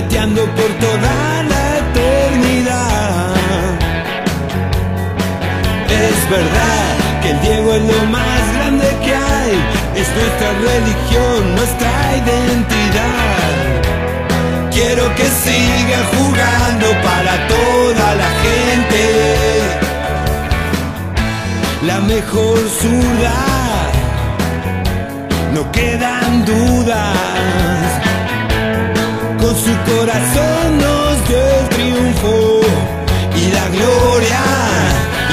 gambeteando por toda la eternidad. Es verdad que el Diego es lo más grande que hay, es nuestra religión, nuestra identidad. Quiero que siga jugando para toda la gente. La mejor ciudad, no quedan dudas. Corazón nos dio el triunfo y la gloria.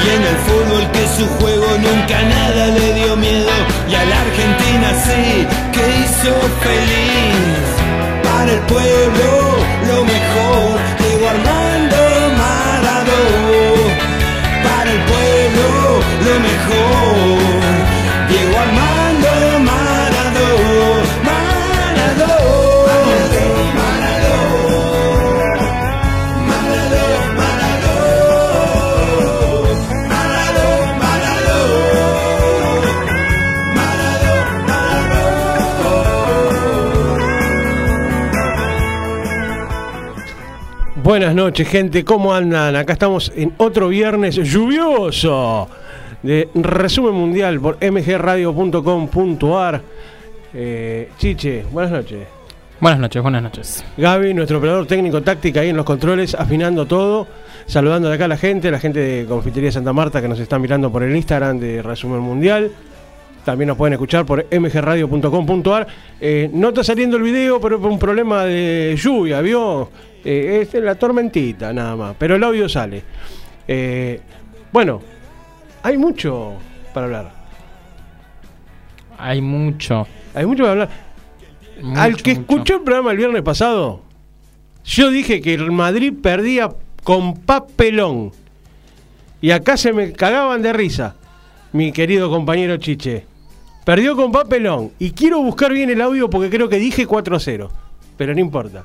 Y en el fútbol que su juego nunca nada le dio miedo. Y a la Argentina sí que hizo feliz. Para el pueblo lo mejor, Diego Armando Maradona. Para el pueblo lo mejor, Buenas noches, gente. ¿Cómo andan? Acá estamos en otro viernes lluvioso de resumen mundial por mgradio.com.ar. Eh, Chiche, buenas noches. Buenas noches, buenas noches. Gaby, nuestro operador técnico táctica ahí en los controles, afinando todo. Saludando de acá a la gente, la gente de Confitería Santa Marta que nos está mirando por el Instagram de Resumen Mundial. También nos pueden escuchar por mgradio.com.ar. Eh, no está saliendo el video, pero por un problema de lluvia, ¿vio? Eh, es la tormentita, nada más. Pero el audio sale. Eh, bueno, hay mucho para hablar. Hay mucho. Hay mucho para hablar. mucho, Al que mucho. escuchó el programa el viernes pasado, yo dije que el Madrid perdía con papelón. Y acá se me cagaban de risa, mi querido compañero Chiche. Perdió con papelón. Y quiero buscar bien el audio porque creo que dije 4-0. Pero no importa.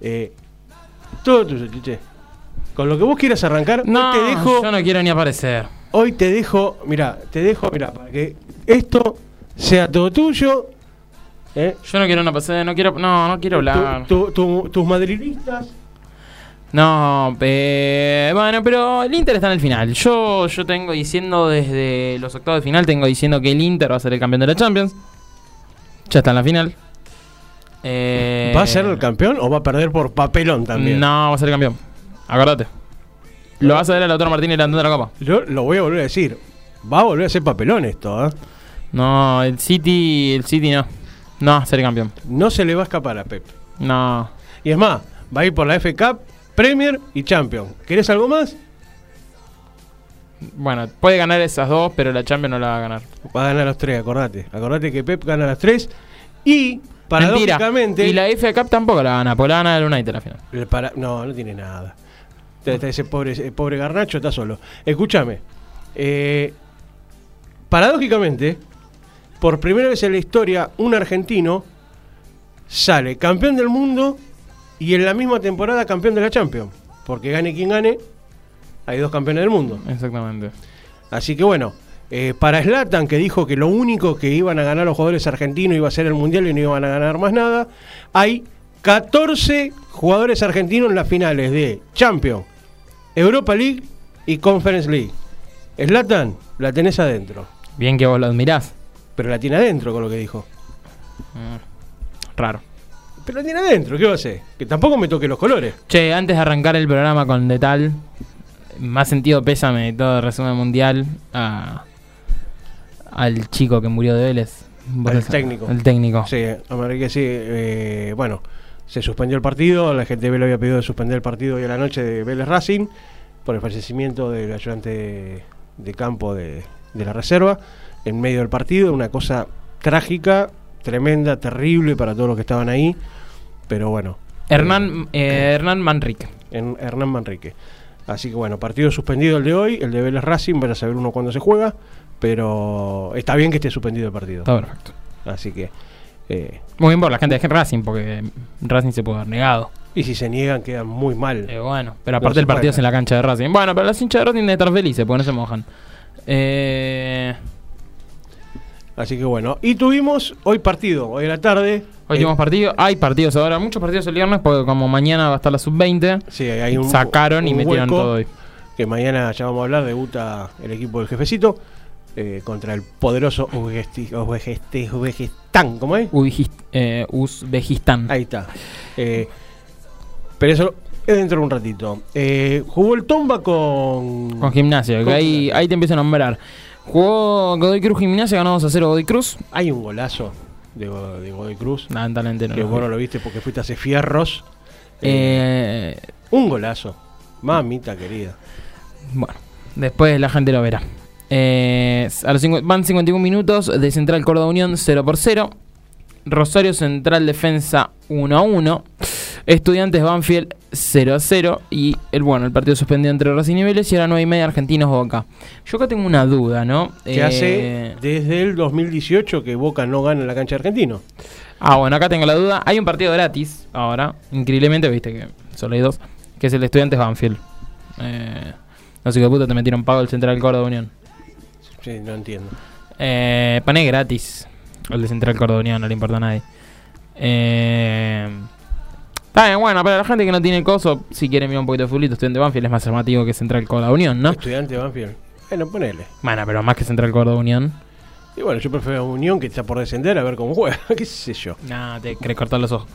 Eh, todo tuyo, Chiche. Con lo que vos quieras arrancar, No, hoy te dejo. yo no quiero ni aparecer. Hoy te dejo, mira, te dejo, mira, para que esto sea todo tuyo. ¿eh? Yo no quiero ni aparecer, no quiero, no, no quiero hablar. Tu- tu- tu- tus madridistas. No, eh, bueno, pero el Inter está en el final. Yo, yo tengo diciendo desde los octavos de final, tengo diciendo que el Inter va a ser el campeón de la Champions. Ya está en la final. Eh, ¿Va a ser el campeón o va a perder por papelón también? No, va a ser el campeón. Acordate. Lo vas a ver a Lautaro Martínez levantando la copa. Yo lo voy a volver a decir. Va a volver a ser papelón esto, ¿eh? No, el City, el City no. No va a ser el campeón. No se le va a escapar a Pep. No. Y es más, va a ir por la F Cup, Premier y Champion. ¿Querés algo más? Bueno, puede ganar esas dos, pero la Champions no la va a ganar. Va a ganar los tres, acordate. Acordate que Pep gana las tres. Y, Mentira. paradójicamente... Y la FA Cup tampoco la gana, porque la gana el United al final. El para- No, no tiene nada. Ese pobre, ese pobre Garnacho está solo. Escúchame. eh, paradójicamente, por primera vez en la historia, un argentino sale campeón del mundo y en la misma temporada campeón de la Champions. Porque gane quien gane, hay dos campeones del mundo. Exactamente. Así que bueno, eh, para Slatan, que dijo que lo único que iban a ganar los jugadores argentinos iba a ser el Mundial y no iban a ganar más nada, hay 14 jugadores argentinos en las finales de Champions, Europa League y Conference League. Slatan, la tenés adentro. Bien que vos lo admirás. Pero la tiene adentro con lo que dijo. Mm, Raro. Pero la tiene adentro, ¿qué va a hacer? Que tampoco me toque los colores. Che, antes de arrancar el programa con Detal, más sentido pésame de todo el resumen mundial a, al chico que murió de Vélez. Al técnico. El técnico. Sí, hombre, que sí. eh, bueno, se suspendió el partido. La gente de Vélez había pedido de suspender el partido hoy a la noche de Vélez Racing por el fallecimiento del ayudante de, de campo de, de la reserva en medio del partido. Una cosa trágica, tremenda, terrible para todos los que estaban ahí. Pero bueno, Hernán, eh, Hernán Manrique. en Hernán Manrique. Así que bueno, partido suspendido el de hoy, el de Vélez Racing, van a saber uno cuándo se juega. Pero está bien que esté suspendido el partido. Está perfecto. Así que. eh, Muy bien por la gente de Racing, porque Racing se pudo haber negado. y si se niegan, quedan muy mal. Eh, bueno, pero aparte el partido puede. es en la cancha de Racing. Bueno, pero las hinchas de Racing deben estar felices porque no se mojan. Eh, Así que bueno. Y tuvimos hoy partido, hoy en la tarde. Hoy tuvimos partido. Hay partidos ahora, muchos partidos el viernes, porque como mañana va a estar la sub-20, Sí, hay un, sacaron y metieron todo hoy. Que mañana ya vamos a hablar, debuta el equipo del jefecito eh, contra el poderoso Uzbekistán. ¿cómo es? Uzbekist- eh, Uzbekistán. Ahí está. Eh, pero eso es dentro de un ratito. Eh, jugó el Tomba con. Con gimnasia, que ahí, ahí te empiezo a nombrar. Jugó Godoy Cruz Gimnasia, ganó 2 a 0 Godoy Cruz. Hay un golazo de, Go- de Godoy Cruz. Lamentablemente no. que vos no lo viste porque fuiste a hacer fierros. Eh, Eh, un golazo. Mamita querida. bueno, después la gente lo verá. Eh, a los van 51 minutos de Central Córdoba Unión 0 por 0. Rosario Central Defensa 1 a 1. Estudiantes Banfield 0 a 0. Y el bueno, el partido suspendido entre Racing y Vélez y a las 9 y media Argentinos Boca. Yo acá tengo una duda, ¿no? Que Eh, hace desde el 2018 que Boca no gana en la cancha de argentino. Ah, bueno, acá tengo la duda. Hay un partido gratis ahora. Increíblemente, viste que solo hay dos. Que es el Estudiantes Banfield. Eh, no sé qué puta te metieron pago el Central Córdoba Unión. Sí, no entiendo. Eh, pané gratis. El de Central Córdoba Unión, no le importa a nadie. Eh, está bien, bueno, para la gente que no tiene coso, si quiere mirar un poquito de fulito, Estudiante Banfield es más llamativo que Central Córdoba Unión, ¿no? Estudiante Banfield. Bueno, ponele. Bueno, pero más que Central Córdoba Unión. Y bueno, yo prefiero Unión que está por descender a ver cómo juega. ¿Qué sé yo? No, te querés cortar los ojos.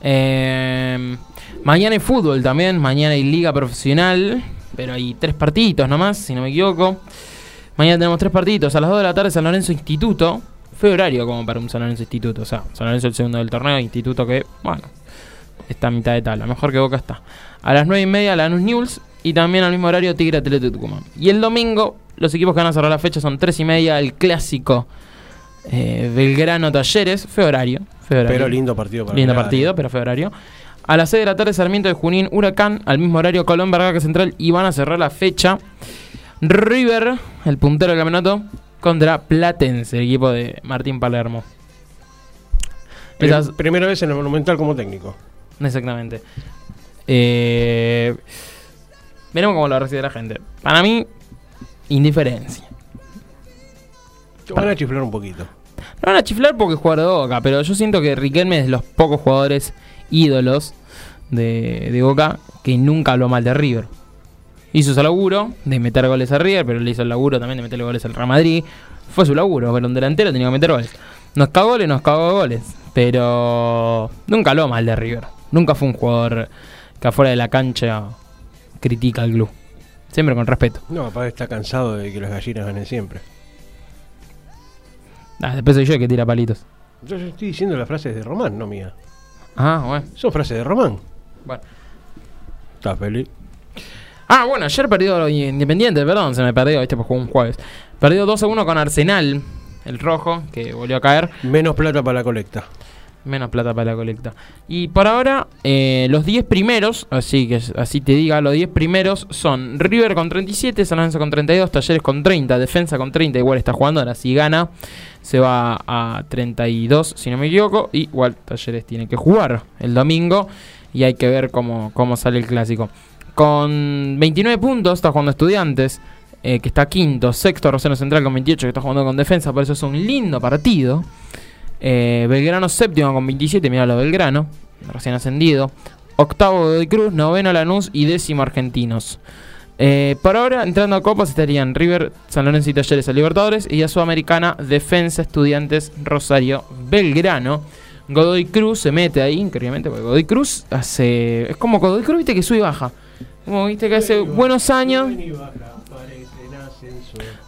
Eh, mañana hay fútbol también. Mañana hay liga profesional. Pero hay tres partidos nomás, si no me equivoco. Mañana tenemos tres partidos. A las 2 de la tarde San Lorenzo Instituto. Fue horario como para un San Lorenzo Instituto. O sea, San Lorenzo el segundo del torneo. Instituto que, bueno, está a mitad de tabla. Mejor que Boca está. A las 9 y media Lanús News. Y también al mismo horario Tigre Atlético Tucumán. Y el domingo, los equipos que van a cerrar la fecha son 3 y media. El clásico eh, Belgrano Talleres. Fue horario. Fue horario. Pero lindo partido para Lindo mirar. partido, pero fue horario. A las 6 de la tarde, Sarmiento de Junín, Huracán. Al mismo horario, Colón, Barraca Central. Y van a cerrar la fecha. River, el puntero del campeonato, contra Platense, el equipo de Martín Palermo. Esas- Primera vez en el Monumental como técnico. exactamente. Eh, veremos cómo lo recibe la gente. Para mí, indiferencia. Van a chiflar un poquito. No van a chiflar porque es jugador de Boca, pero yo siento que Riquelme es de los pocos jugadores ídolos de, de Boca que nunca habló mal de River. Hizo su laburo de meter goles a River, pero le hizo el laburo también de meterle goles al Real Madrid. Fue su laburo, pero un delantero tenía que meter goles. Nos cagó goles, nos cagó goles. Pero nunca habló mal de River. Nunca fue un jugador que afuera de la cancha critica al club. Siempre con respeto. No, papá está cansado de que las gallinas ganen siempre. Ah, después soy yo el que tira palitos. Yo estoy diciendo las frases de Román, no mía. Ah, bueno. Son frases de Román. bueno. ¿Estás feliz? Ah, bueno, ayer perdió Independiente, perdón, se me perdió, este pues jugó un jueves. Perdió 2 a 1 con Arsenal, el rojo, que volvió a caer. Menos plata para la colecta. Menos plata para la colecta. Y por ahora, eh, los 10 primeros, así que así te diga, los 10 primeros son River con 37, San Lorenzo con 32, Talleres con 30, Defensa con 30, igual está jugando, ahora si gana se va a 32, si no me equivoco, y igual Talleres tiene que jugar el domingo y hay que ver cómo, cómo sale el clásico. Con 29 puntos está jugando Estudiantes, eh, que está quinto, sexto Rosario Central con 28, que está jugando con Defensa, por eso es un lindo partido. Eh, Belgrano séptimo con 27, mira lo Belgrano, recién ascendido. Octavo Godoy Cruz, noveno Lanús y décimo Argentinos. Eh, por ahora, entrando a Copas estarían River, San Lorenzo y Talleres a Libertadores y a Sudamericana, Defensa, Estudiantes, Rosario, Belgrano. Godoy Cruz se mete ahí, increíblemente, porque Godoy Cruz hace. Es como Godoy Cruz, viste que sube y baja. Como viste que hace buenos años.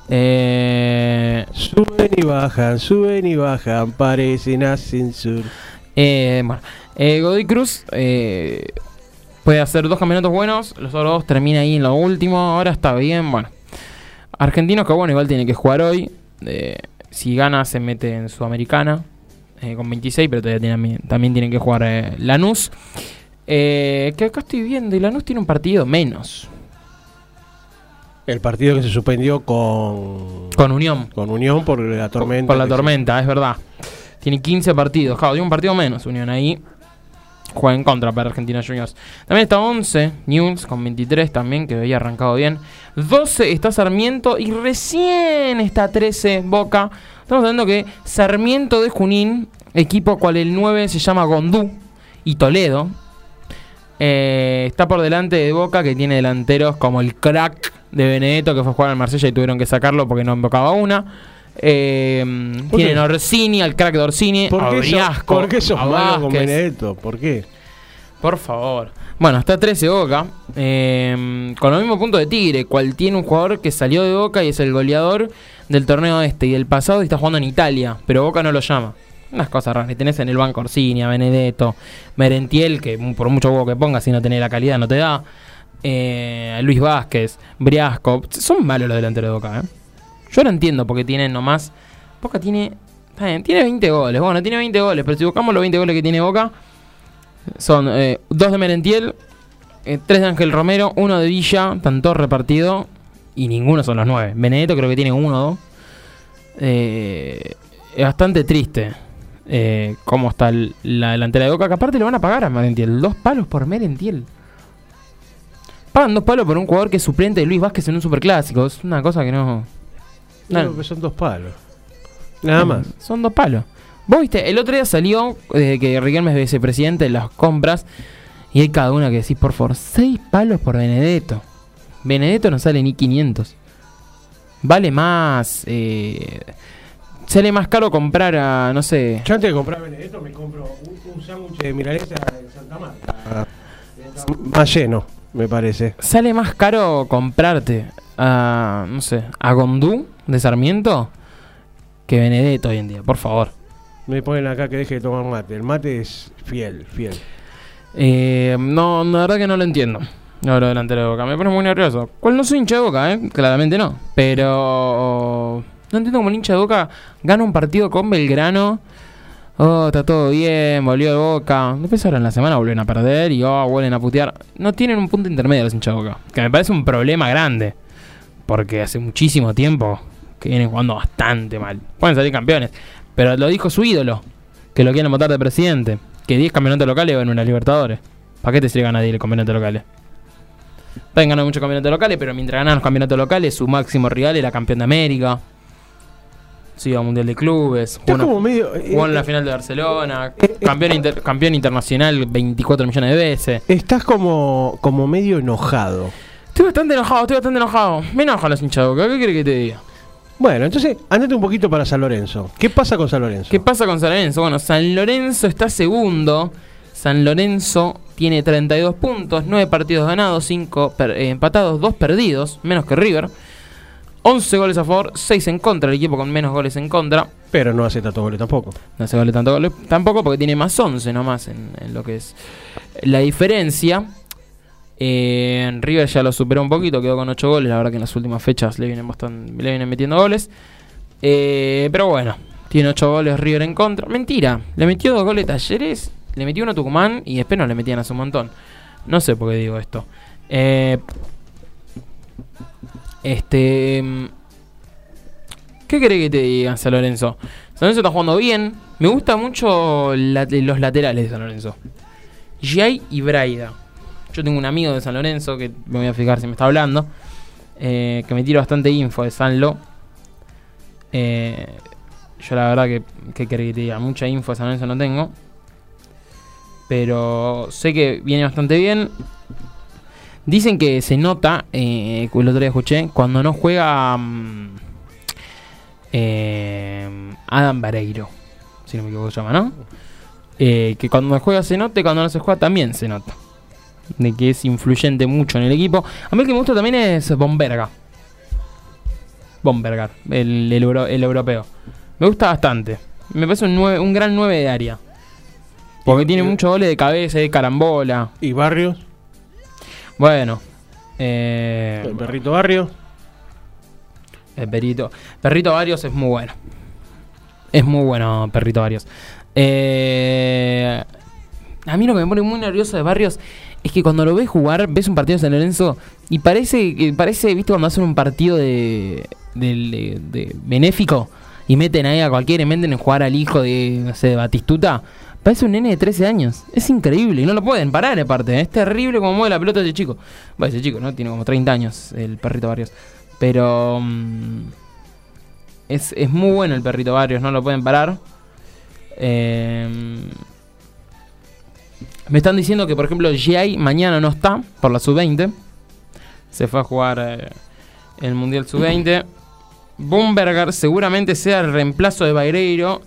Eh, Suben y bajan, suben y bajan, parecen ascensor. Eh, bueno, eh, Godoy Cruz eh, puede hacer dos campeonatos buenos, los otros dos termina ahí en lo último, ahora está bien, bueno. Argentinos que bueno, igual tiene que jugar hoy, eh, si gana se mete en Sudamericana eh, con 26, pero todavía tiene- también tienen que jugar Lanús. Que acá estoy viendo, y Lanús tiene un partido menos El partido que se suspendió con, con Unión. con Unión por la tormenta. Por la tormenta, es verdad. Tiene 15 partidos. Claro, tiene un partido menos Unión ahí. Juega en contra para Argentina Juniors. También está 11 News con 23 también, que había arrancado bien. 12 está Sarmiento y recién está 13 Boca. Estamos hablando que Sarmiento de Junín, equipo cual el 9 se llama Gondú y Toledo, eh, está por delante de Boca que tiene delanteros como el crack de Benedetto que fue a jugar al Marsella y tuvieron que sacarlo porque no invocaba una. Eh, ¿Por tienen Orsini, al crack de Orsini, ¿Por a qué, Briasco, ¿Por qué sos malo con. Benedetto? ¿Por qué? Por favor. Bueno, está 13 Boca. eh, con los mismos puntos de Tigre, cual tiene un jugador que salió de Boca y es el goleador del torneo este y del pasado y está jugando en Italia, pero Boca no lo llama. Unas cosas raras. Y Tenés en el banco Orsini, a Benedetto, Merentiel, que por mucho huevo que pongas, si no tenés la calidad, no te da. Eh, Luis Vázquez, Briasco. Son malos los delanteros de Boca, ¿eh? Yo no entiendo porque tienen nomás. Boca tiene. tiene 20 goles. Bueno, tiene 20 goles, pero si buscamos los 20 goles que tiene Boca, son eh, dos de Merentiel, eh, tres de Ángel Romero, uno de Villa, están todos repartidos y ninguno son los nueve. Benedetto creo que tiene uno o dos. Eh, es bastante triste eh, cómo está el- la delantera de Boca, que aparte le van a pagar a Merentiel. Dos palos por Merentiel. Pagan dos palos por un jugador que es suplente de Luis Vázquez en un superclásico. Es una cosa que no. No, que son dos palos. Nada más. Son dos palos. Vos viste, el otro día salió desde que Riquelme es vicepresidente de las compras y hay cada una que decís, por favor, seis palos por Benedetto. Benedetto no sale ni 500. Vale más. Eh, sale más caro comprar a, no sé. Yo antes de comprar Benedetto me compro un, un sándwich de milanesa en Santa Marta. Más lleno, me parece. Sale más caro comprarte a, no sé, a Gondú de Sarmiento que Benedetto hoy en día, por favor. Me ponen acá que deje de tomar mate. El mate es fiel, fiel. Eh, no, la verdad que no lo entiendo. No, lo delantero de Boca. Me pone muy nervioso. ¿Cuál no soy hincha de Boca, eh? Claramente no. Pero... No entiendo cómo el hincha de Boca gana un partido con Belgrano. Oh, está todo bien, volvió de Boca. Después ahora en la semana vuelven a perder y oh, vuelven a putear. No tienen un punto intermedio los hinchas Boca. Que me parece un problema grande. Porque hace muchísimo tiempo que vienen jugando bastante mal. Pueden salir campeones. Pero lo dijo su ídolo. Que lo quieren votar de presidente. Que 10 campeonatos locales van a una Libertadores. ¿Para qué te sirve ganar 10 campeonatos locales? Pueden ganar muchos campeonatos locales, pero mientras ganan los campeonatos locales, su máximo rival era campeón de América. Sí, a Mundial de Clubes. Jugó, como medio. eh, jugó en la final de Barcelona. Campeón, inter- campeón internacional 24 millones de veces. Estás como, como medio enojado. Estoy bastante enojado, estoy bastante enojado. Me enojan los hinchas. ¿Qué quiere que te diga? Bueno, entonces, andate un poquito para San Lorenzo. ¿Qué pasa con San Lorenzo? ¿Qué pasa con San Lorenzo? Bueno, San Lorenzo está segundo. San Lorenzo tiene 32 puntos, 9 partidos ganados, 5 empatados, 2 perdidos, menos que River. 11 goles a favor, 6 en contra, el equipo con menos goles en contra. Pero no hace tantos goles tampoco. No se vale tanto goles tampoco porque tiene más 11 nomás en, en lo que es la diferencia. Eh, en River ya lo superó un poquito, quedó con 8 goles. La verdad que en las últimas fechas le vienen, bastante, le vienen metiendo goles. Eh, pero bueno, tiene 8 goles River en contra. Mentira, le metió 2 goles Talleres, le metió uno a Tucumán y después no le metían hace un montón. No sé por qué digo esto. Eh, este. mm, ¿Qué querés que te diga San Lorenzo? San Lorenzo está jugando bien. Me gusta mucho los laterales de San Lorenzo. Jay y Braida. Yo tengo un amigo de San Lorenzo que me voy a fijar si me está hablando. eh, que me tira bastante info de Sanlo. Eh, yo la verdad que, ¿qué querés que te diga? Mucha info de San Lorenzo no tengo. Pero sé que viene bastante bien. Dicen que se nota, eh, el otro día escuché, cuando no juega mm, eh, Adam Vareiro, si no me equivoco se llama, ¿no? Eh, que cuando juega se nota y cuando no se juega también se nota. De que es influyente mucho en el equipo. A mí el que me gusta también es Bomberga. Bombergar, el, el, euro- el europeo. Me gusta bastante. Me parece un, un gran 9 de área. Porque Y- tiene y- muchos goles de cabeza, de carambola. ¿Y Barrios? Bueno. Eh, ¿El perrito Barrio? El perrito. Perrito Varios es muy bueno. Es muy bueno, Perrito Varios. Eh, a mí lo que me pone muy nervioso de Barrios es que cuando lo ves jugar, ves un partido de San Lorenzo y parece, que parece viste, cuando hacen un partido de, del- de- de benéfico y meten ahí a cualquiera y meten en jugar al hijo de, no sé, de Batistuta. Parece un nene de 13 años. Es increíble y no lo pueden parar aparte. ¿eh? Es terrible como mueve la pelota ese chico. Bueno, ese chico, ¿no? Tiene como 30 años el perrito Barrios. Pero... mm, Es, es muy bueno el perrito Barrios, no lo pueden parar. Eh, me están diciendo que, por ejemplo, Jay mañana no está por la sub-20. Se fue a jugar eh, el Mundial sub-20. Bomberger seguramente sea el reemplazo de Baireiro,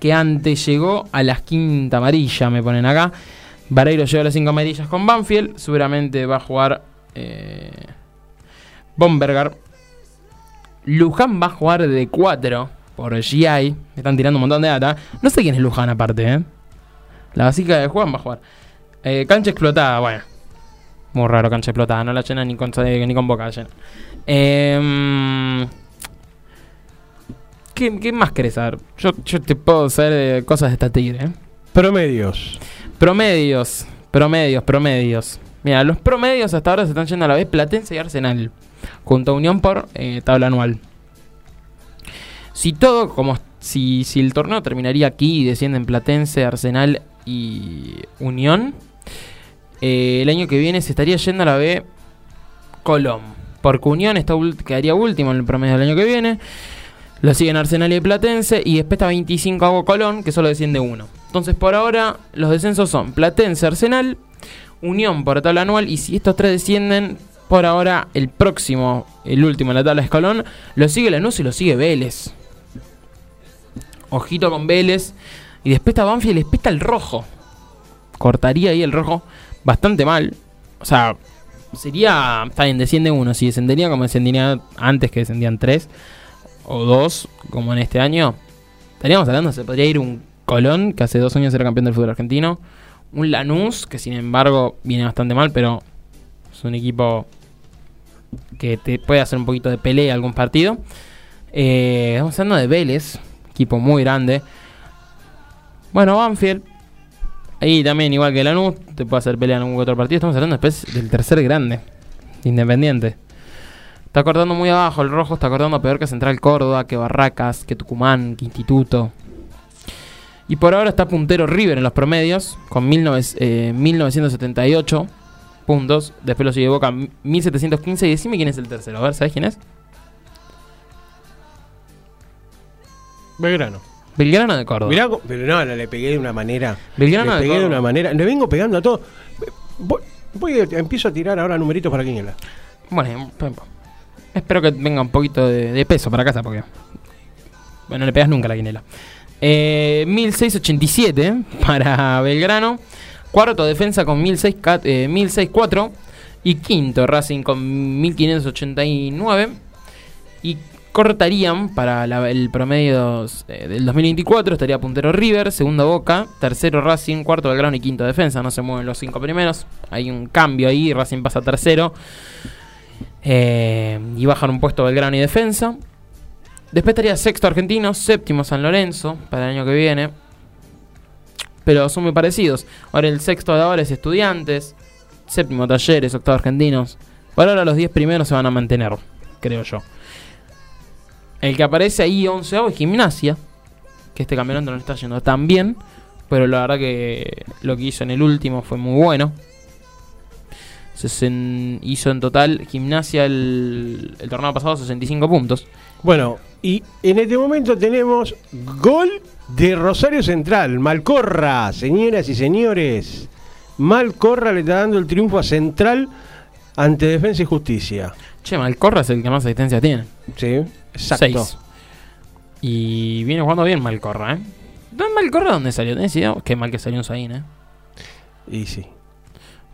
que antes llegó a las quinta amarilla, me ponen acá. Barreiro llegó a las cinco amarillas con Banfield. Seguramente va a jugar eh, Bomberger. Luján va a jugar de 4 por GI. Me están tirando un montón de data. No sé quién es Luján aparte, ¿eh? La básica de Juan va a jugar. Eh, cancha explotada, bueno. Muy raro cancha explotada. No la llena ni con, ni con boca la llena. Em, ¿qué, qué más querés saber? Yo, yo te puedo saber eh, cosas de esta tigre, ¿eh? Promedios. Promedios, promedios, promedios. Mira, los promedios hasta ahora se están yendo a la vez Platense y Arsenal. Junto a Unión por eh, tabla anual. Si todo, como si, si el torneo terminaría aquí y descienden Platense, Arsenal y Unión, eh, el año que viene se estaría yendo a la B Colón. Porque Unión está quedaría último en el promedio del año que viene. Lo siguen Arsenal y Platense. Y después está 25 hago Colón, que solo desciende uno. Entonces por ahora los descensos son Platense, Arsenal, Unión por tabla anual. Y si estos tres descienden, por ahora el próximo, el último en la tabla es Colón. Lo sigue Lanús y lo sigue Vélez. Ojito con Vélez. Y después está Banfield y después está el rojo. Cortaría ahí el rojo bastante mal. O sea, sería. Está bien, desciende uno. Si descendería como descendería antes que descendían tres o dos, como en este año, estaríamos hablando, se podría ir un Colón, que hace dos años era campeón del fútbol argentino, un Lanús, que sin embargo viene bastante mal, pero es un equipo que te puede hacer un poquito de pelea algún partido. Eh, estamos hablando de Vélez, equipo muy grande. Bueno, Banfield, ahí también, igual que Lanús, te puede hacer pelea en algún otro partido. Estamos hablando después del tercer grande, Independiente. Está cortando muy abajo, el rojo está cortando peor que Central Córdoba, que Barracas, que Tucumán, que Instituto. Y por ahora está puntero River en los promedios, con 19 eh, 1978 puntos. Después lo sigue Boca 1715. Y decime quién es el tercero. A ver, ¿sabes quién es? Belgrano. Belgrano de Córdoba. Mirá, pero no, le pegué de una manera. Belgrano le pegué de una manera. Le vengo pegando a todo. Voy, empiezo a tirar ahora numeritos para Quiniela. Bueno, p- p- espero que venga un poquito de, peso para casa porque. Bueno, no le pegas nunca la quinela. Eh, 1687 para Belgrano. Cuarto defensa con 1604. Eh, 1604. y quinto Racing con 1589. Y cortarían para el promedio eh, del 2024. Estaría puntero River, segundo Boca, tercero Racing, cuarto Belgrano y quinto defensa. No se mueven los cinco primeros. Hay un cambio ahí. Racing pasa tercero. Eh, y bajan un puesto Belgrano y defensa. Después estaría sexto Argentino, séptimo San Lorenzo para el año que viene. Pero son muy parecidos. Ahora el sexto de ahora es Estudiantes, séptimo Talleres, octavo Argentinos. Por ahora los 10 primeros se van a mantener, creo yo. El que aparece ahí onceavo es Gimnasia, que este campeonato no está yendo tan bien. Pero la verdad que lo que hizo en el último fue muy bueno. Sesen- hizo en total Gimnasia el, el torneo pasado 65 puntos. Bueno, y en este momento tenemos gol de Rosario Central. Malcorra, señoras y señores. Malcorra le está dando el triunfo a Central ante Defensa y Justicia. Che, Malcorra es el que más asistencia tiene. Sí, exacto. Seis. Y viene jugando bien Malcorra, ¿eh? ¿Dónde Malcorra dónde salió? ¿Tenés idea? Qué mal que salió un Zain, ¿eh? Y sí.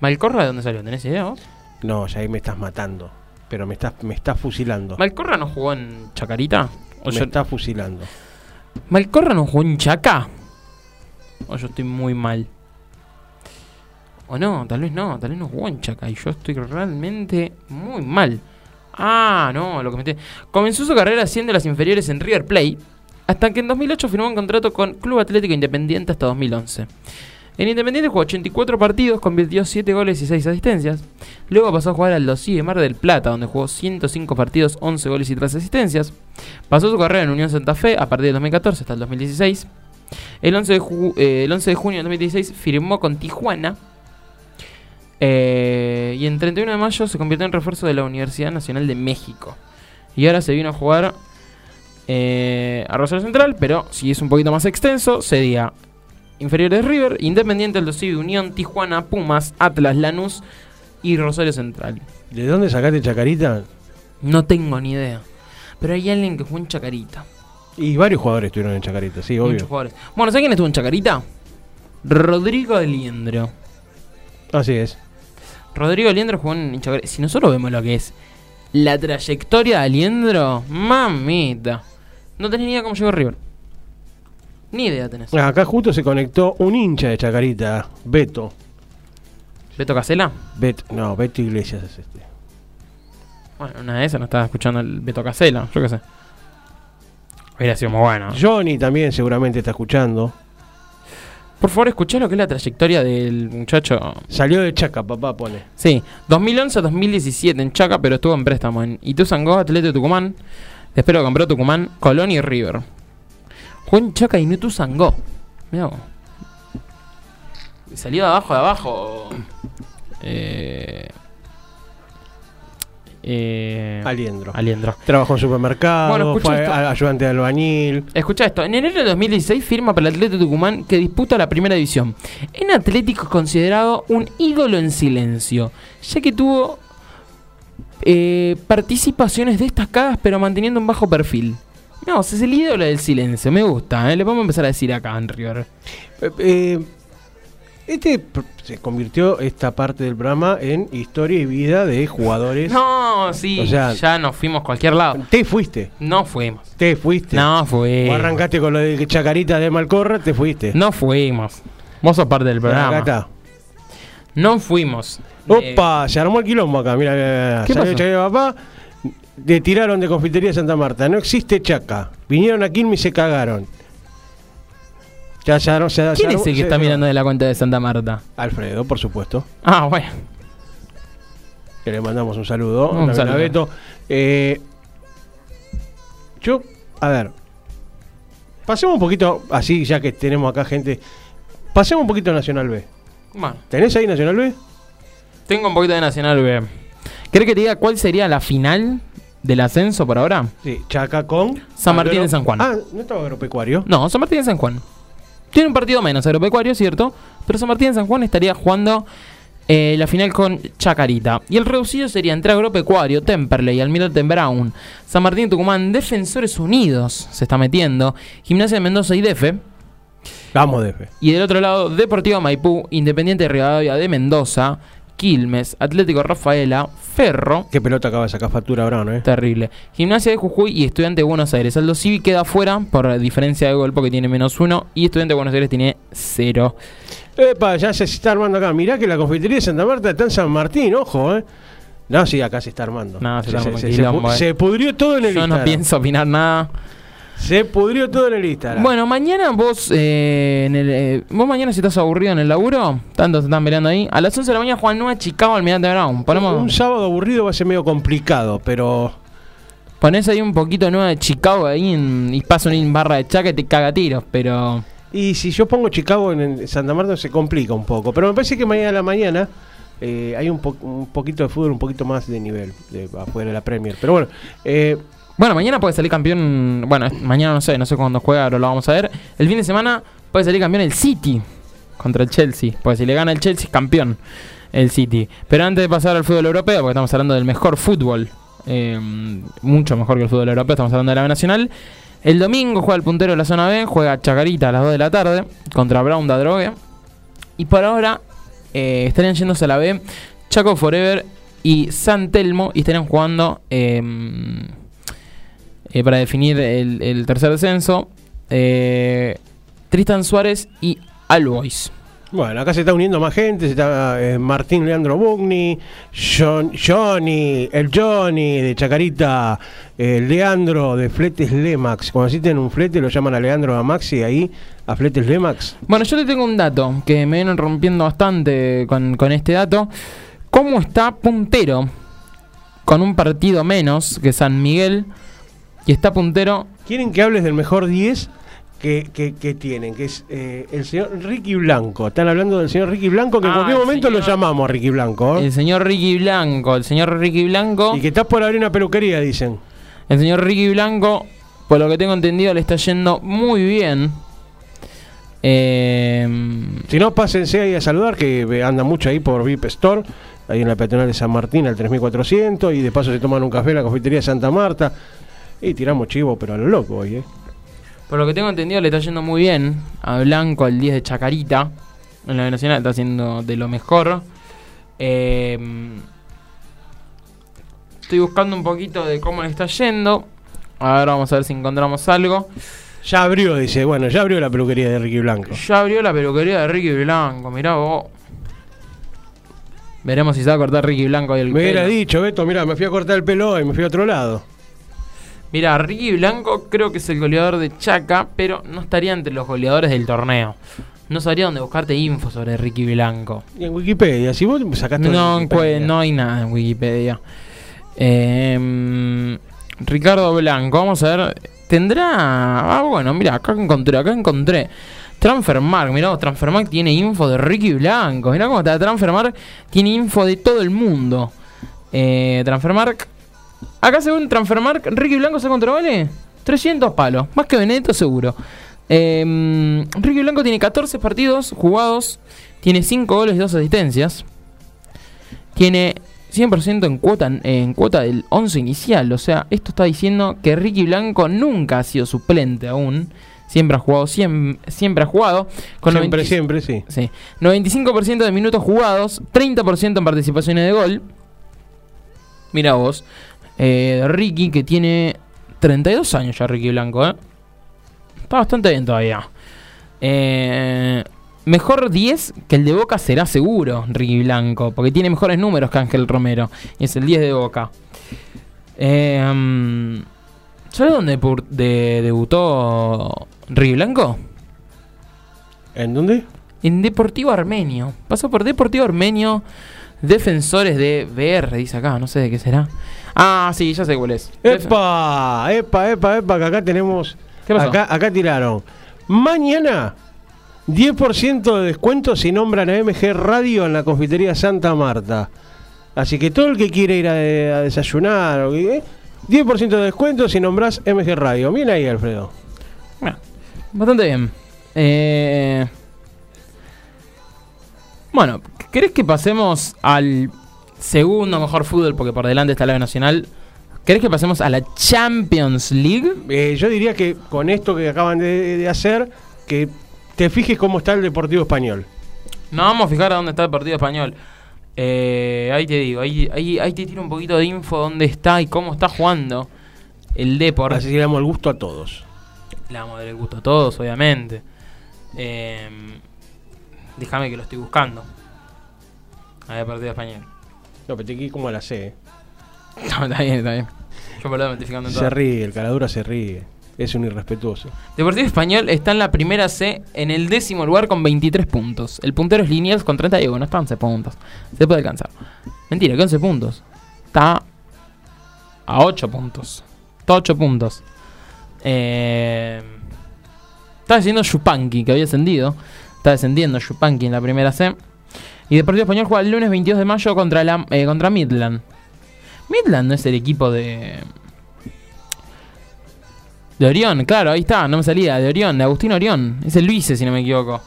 ¿Malcorra de dónde salió? ¿Tenés idea vos? No, ya ahí me estás matando. Pero me estás, me estás fusilando. ¿Malcorra no jugó en Chacarita? ¿O me yo- estás fusilando. ¿Malcorra no jugó en Chaca? ¿O yo estoy muy mal? O no, tal vez no, tal vez no jugó en Chaca y yo estoy realmente muy mal. Ah, no, lo que me te- Comenzó su carrera haciendo las inferiores en River Plate, hasta que en 2008 firmó un contrato con Club Atlético Independiente hasta 2011. En Independiente jugó 84 partidos, convirtió 7 goles y 6 asistencias. Luego pasó a jugar al Dosí de Mar del Plata, donde jugó 105 partidos, 11 goles y 3 asistencias. Pasó su carrera en Unión Santa Fe a partir del 2014 hasta el 2016. El 11 de, ju- eh, el 11 de junio del 2016 firmó con Tijuana. Eh, y en 31 de mayo se convirtió en refuerzo de la Universidad Nacional de México. Y ahora se vino a jugar eh, a Rosario Central, pero si es un poquito más extenso, sería inferiores River, Independiente, Aldo Civi, Unión, Tijuana, Pumas, Atlas, Lanús y Rosario Central. ¿De dónde sacaste Chacarita? No tengo ni idea. Pero hay alguien que jugó en Chacarita. Y varios jugadores estuvieron en Chacarita, sí, Muchos obvio. jugadores. Bueno, ¿sabes quién estuvo en Chacarita? Rodrigo Aliendro. Así es. Rodrigo Aliendro jugó en Chacarita. Si nosotros vemos lo que es la trayectoria de Aliendro, mamita. No tenés ni idea cómo llegó River. Ni idea tenés. Acá justo se conectó un hincha de Chacarita, Beto. ¿Beto Casela? Bet, no, Beto Iglesias es este. Bueno, una de esas no estaba escuchando el Beto Casela, yo qué sé. Hubiera sido muy bueno. Johnny también seguramente está escuchando. Por favor, escuchá lo que es la trayectoria del muchacho. Salió de Chaca, papá, pone. Sí, 2011-2017 en Chaca, pero estuvo en préstamo en Ituzangó, Atlético de Tucumán. Después lo compró Tucumán, Colón y River. Jugó en Chaca y no Ituzangó. Mirá. Salió de abajo de abajo. Eh, eh, Aliendro. Aliendro. Trabajó en supermercado, Bueno, fue esto. ayudante de albañil. Escucha esto, en enero de 2016 firma para el Atlético Tucumán que disputa la primera división. En Atlético es considerado un ídolo en silencio, ya que tuvo eh, participaciones destacadas pero manteniendo un bajo perfil. No, es el ídolo del silencio, me gusta, ¿eh? le vamos a empezar a decir acá en River. Eh, eh, este se convirtió esta parte del programa en historia y vida de jugadores. No, sí, O sea- ya nos fuimos a cualquier lado. Te fuiste, No fuimos. te fuiste. No fuimos. arrancaste con lo de Chacarita de Malcorra, te fuiste. No fuimos. Vos sos parte del Acá programa. está. No fuimos. Eh, Opa, se armó el quilombo acá, mira, mira, mira. ¿Qué pasó? Papá, le tiraron de confitería Santa Marta. No existe Chaca. Vinieron aquí y se cagaron. Ya, ya, no, se- se ¿Quién es el que está mirando de la cuenta de Santa Marta? Alfredo, por supuesto. Ah, bueno. que le mandamos un saludo. Un también a saludo. Beto. Eh, yo, a ver, pasemos un poquito, así ya que tenemos acá gente, pasemos un poquito a Nacional B. Bueno, ¿Tenés ahí Nacional B? tengo un poquito de Nacional B. ¿Querés que te diga cuál sería la final del ascenso por ahora? Sí, Chaca con... San Martín de San Juan. Ah, ¿no estaba agropecuario? No, San Martín de San Juan. Tiene un partido menos agropecuario, ¿cierto? Pero San Martín de San Juan estaría jugando eh, la final con Chacarita. Y el reducido sería entre agropecuario, Temperley, Almirante Brown, San Martín de Tucumán, Defensores Unidos, se está metiendo, Gimnasia de Mendoza y Defe. Vamos, Defe. Y del otro lado, Deportivo Maipú, Independiente de Rivadavia de Mendoza, Quilmes, Atlético Rafaela, Ferro, Qué pelota acaba de sacar factura Brown, ¿eh? terrible. Gimnasia de Jujuy y Estudiante de Buenos Aires. Aldo Civi queda fuera por diferencia de gol porque tiene menos uno y Estudiante de Buenos Aires tiene cero. Epa, ya se está armando acá. Mirá que la confitería de Santa Marta está en San Martín, ojo, ¿eh? No, sí, acá se está armando. No, se está se, quilombo, pu- eh. se pudrió todo en el Yo no pienso opinar nada. Se pudrió todo en el Instagram. Bueno, mañana vos, eh, en el, eh, vos mañana si estás aburrido en el laburo, tanto se están mirando ahí, a las 11 de la mañana juegan 9 Chicago Almirante Brown. Ponemos, Un sábado aburrido va a ser medio complicado, pero ponés ahí un poquito 9 de Chicago ahí en- y pasa un barra de chaca y te caga tiros, pero... Y si yo pongo Chicago en Santa Marta se complica un poco. Pero me parece que mañana a la mañana eh, hay un, po- un poquito de fútbol, un poquito más de nivel de, afuera de la Premier. Pero bueno, eh, Bueno, mañana puede salir campeón. Bueno, mañana no sé, no sé cuándo juega, ahora lo vamos a ver. El fin de semana puede salir campeón el City contra el Chelsea. Porque si le gana el Chelsea, campeón el City. Pero antes de pasar al fútbol europeo, porque estamos hablando del mejor fútbol, eh, mucho mejor que el fútbol europeo, estamos hablando de la B Nacional. El domingo juega el puntero de la zona B, juega Chacarita a las 2 de la tarde contra Brown da Drogue. Y por ahora eh, estarían yéndose a la B Chaco Forever y San Telmo y estarían jugando. eh, eh, para definir el, el tercer descenso. eh, Tristan Suárez y Albois. bueno, acá se está uniendo más gente. Se está eh, Martín Leandro Bugni, John- Johnny, el Johnny de Chacarita, Leandro de Fletes Lemax. Cuando existen un flete lo llaman a Leandro a Maxi ahí, a Fletes Lemax. Bueno, yo te tengo un dato que me vienen rompiendo bastante con, con este dato. ¿Cómo está puntero? Con un partido menos que San Miguel. Y está puntero. Quieren que hables del mejor 10 que, que- que tienen, que es eh, el señor Ricky Blanco. Están hablando del señor Ricky Blanco, que en Ah, cualquier el momento lo llamamos a Ricky Blanco. ¿eh? El señor Ricky Blanco. El señor Ricky Blanco. Y que estás por abrir una peluquería, dicen. El señor Ricky Blanco por lo que tengo entendido, le está yendo muy bien. Eh, Si no, pásense ahí a saludar, que anda mucho ahí por VIP Store, ahí en la peatonal de San Martín, al 3400, y de paso se toman un café en la confitería de Santa Marta. Y tiramos chivo, pero a lo loco hoy, ¿eh? por lo que tengo entendido, le está yendo muy bien a Blanco, al 10 de Chacarita. En la Nacional está haciendo de lo mejor. Eh, estoy buscando un poquito de cómo le está yendo. Ahora vamos a ver si encontramos algo. Ya abrió, dice, bueno, ya abrió la peluquería de Ricky Blanco. Ya abrió la peluquería de Ricky Blanco, mirá vos. Veremos si se va a cortar Ricky Blanco ahí el Me hubiera dicho, Beto, mira, me fui a cortar el pelo y me fui a otro lado. Mira, Ricky Blanco creo que es el goleador de Chaca, pero no estaría entre los goleadores del torneo. No sabría dónde buscarte info sobre Ricky Blanco. Y en Wikipedia, si vos sacaste. No, encue- no hay nada en Wikipedia. Eh, Ricardo Blanco, vamos a ver. Tendrá. Ah, bueno, mira, acá encontré, acá encontré. Transfermark, mirá, Transfermark tiene info de Ricky Blanco. Mirá cómo está Transfermark, tiene info de todo el mundo. Eh, Transfermark. Acá según Transfermark, Ricky Blanco se contra vale 300 palos, más que Benedetto seguro. Eh, Ricky Blanco tiene 14 partidos jugados, tiene 5 goles y 2 asistencias. Tiene 100% en cuota, en cuota del 11 inicial. O sea, esto está diciendo que Ricky Blanco nunca ha sido suplente aún. Siempre ha jugado, siem- siempre, ha jugado. Con siempre, 90 siempre, sí. Sí. 95% de minutos jugados, 30% en participaciones de gol. Mira vos. Eh, Ricky, que tiene 32 años ya, Ricky Blanco, ¿eh? Está bastante bien todavía. Eh, mejor 10 que el de Boca será seguro, Ricky Blanco, porque tiene mejores números que Ángel Romero. Y es el 10 de Boca. Eh, ¿Sabes dónde de- debutó Ricky Blanco? ¿En dónde? En Deportivo Armenio. Pasó por Deportivo Armenio. Defensores de BR, dice acá, no sé de qué será. Ah, sí, ya sé cuál es. ¡Epa! ¡Epa, epa, epa! Que acá tenemos. ¿Qué pasó? Acá, acá tiraron. Mañana, 10% de descuento si nombran a MG Radio en la confitería Santa Marta. Así que todo el que quiere ir a, a desayunar, o ¿eh? 10% de descuento si nombras MG Radio. Bien ahí, Alfredo. Bueno, bastante bien. Eh, Bueno, ¿querés que pasemos al segundo mejor fútbol? Porque por delante está la Nacional. ¿Querés que pasemos a la Champions League? Eh, yo diría que con esto que acaban de, de hacer, que te fijes cómo está el Deportivo Español. Nos vamos a fijar a dónde está el partido español. Eh, ahí te digo, ahí, ahí, ahí te tiro un poquito de info dónde está y cómo está jugando el Depor. Así que le damos el gusto a todos. Le dar el gusto a todos, obviamente. Eh, déjame que lo estoy buscando. A ver, partido español. No, pero te quedé como a la C. eh. No, está bien, está bien. Yo por lo me estoy fijando en todo. Se ríe, el caladura se ríe. Es un irrespetuoso. Deportivo Español está en la primera C en el décimo lugar con 23 puntos. El puntero es Liniers con 31, no está 11 puntos. Se puede alcanzar. Mentira, que 11 puntos. Está a 8 puntos. Está a 8 puntos. Eh, está descendiendo Chupanqui, que había ascendido. Está descendiendo Chupanqui en la primera C. Y Deportivo Español juega el lunes 22 de mayo contra, la, eh, contra Midland. Midland no es el equipo de, de Orión, claro, ahí está, no me salía. De Orión, de Agustín Orión. Es el Luise, si no me equivoco.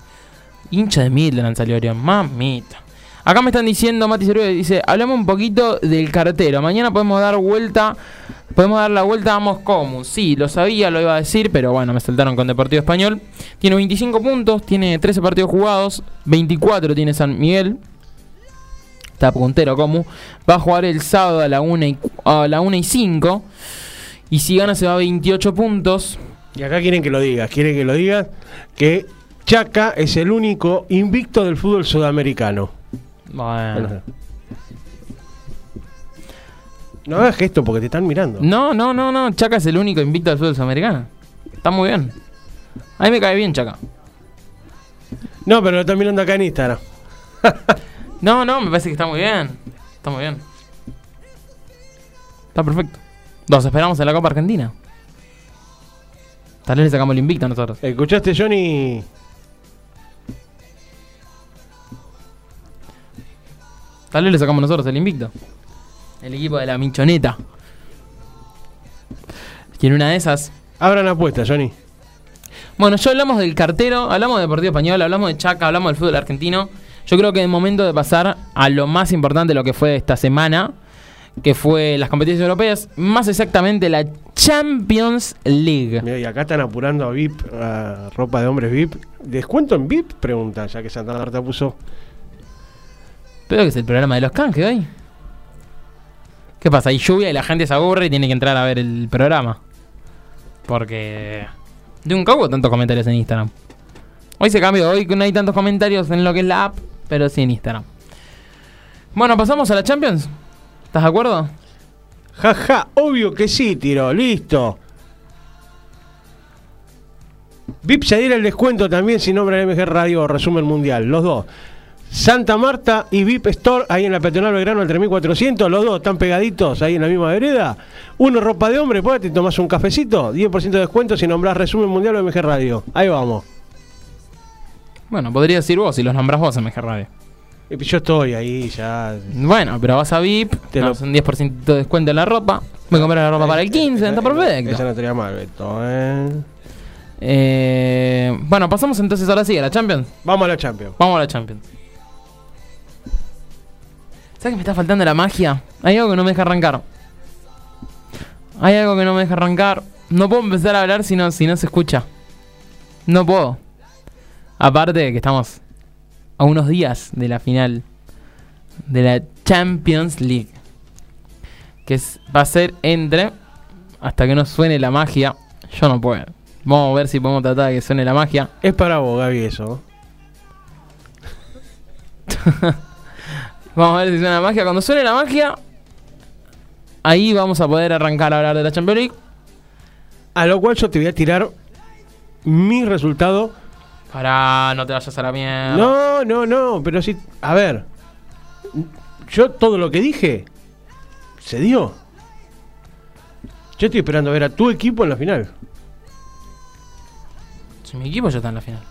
Hincha de Midland salió Orión, mamita. Acá me están diciendo, Mati Cerúa dice, hablamos un poquito del cartero. Mañana podemos dar vuelta, podemos dar la vuelta a Moscomu. Sí, lo sabía, lo iba a decir, pero bueno, me saltaron con Deportivo Español. Tiene 25 puntos, tiene 13 partidos jugados, 24 tiene San Miguel. Está puntero como. Va a jugar el sábado a la 1 y, a la 1 y 5. Y si gana se va a 28 puntos. Y acá quieren que lo digas, quieren que lo digas que Chaca es el único invicto del fútbol sudamericano. Bueno. No hagas gesto porque te están mirando. No, no, no, no. Chaca es el único invicto del fútbol sudamericano. Está muy bien. A mí me cae bien Chaca. No, pero lo están mirando acá en Instagram. No, no, me parece que está muy bien. Está muy bien. Está perfecto. Los esperamos en la Copa Argentina. Tal vez le sacamos el invicto a nosotros. ¿Escuchaste, Johnny? Tal vez le sacamos nosotros el invicto. El equipo de la Michoneta. Y en una de esas Abran apuestas, Johnny. Bueno, ya hablamos del cartero, hablamos de Deportivo Español, hablamos de Chaca, hablamos del fútbol argentino. Yo creo que es momento de pasar a lo más importante de lo que fue esta semana, que fue las competiciones europeas, más exactamente la Champions League. Mira, y acá están apurando a VIP, a ropa de hombres VIP. ¿Descuento en VIP? Pregunta, ya que Santa Marta puso. Pero que es el programa de los canjes hoy. ¿Qué pasa? Hay lluvia y la gente se aburre y tiene que entrar a ver el programa. Porque... Un hubo tantos comentarios en Instagram. Hoy se cambió, hoy no hay tantos comentarios en lo que es la app, pero sí en Instagram. Bueno, pasamos a la Champions. ¿Estás de acuerdo? Jaja, obvio que sí, tiro, listo. VIP se adhiere el descuento también si nombra MG Radio Resumen Mundial, los dos. Santa Marta y VIP Store, ahí en la Peatonal Belgrano al 3400, los dos están pegaditos ahí en la misma vereda. Uno ropa de hombre, pues te tomas un cafecito, 10% de descuento si nombras Resumen Mundial o MG Radio. Ahí vamos. Bueno, podría decir vos si los nombras vos en MG Radio. Y Yo estoy ahí ya. Bueno, pero vas a VIP, Te lo- un 10% de descuento en la ropa. Me compré la ropa para el 15, está Esa perfecto. no estaría mal, Beto, ¿eh? Eh, bueno, pasamos entonces ahora sí a la Champions. Vamos a la Champions. Vamos a la Champions. ¿Sabes que me está faltando la magia? Hay algo que no me deja arrancar. Hay algo que no me deja arrancar. No puedo empezar a hablar si no, si no se escucha. No puedo. Aparte de que estamos a unos días de la final de la Champions League. Que es- va a ser entre... Hasta que no suene la magia. Yo no puedo. Vamos a ver si podemos tratar de que suene la magia. Es para vos, Gaby, eso. Vamos a ver si suena la magia. Cuando suene la magia, ahí vamos a poder arrancar a hablar de la Champions League. A lo cual yo te voy a tirar mi resultado. Para no te vayas a la mierda. No, no, no, pero sí. A ver. Yo todo lo que dije se dio. Yo estoy esperando ver a tu equipo en la final. Si mi equipo ya está en la final.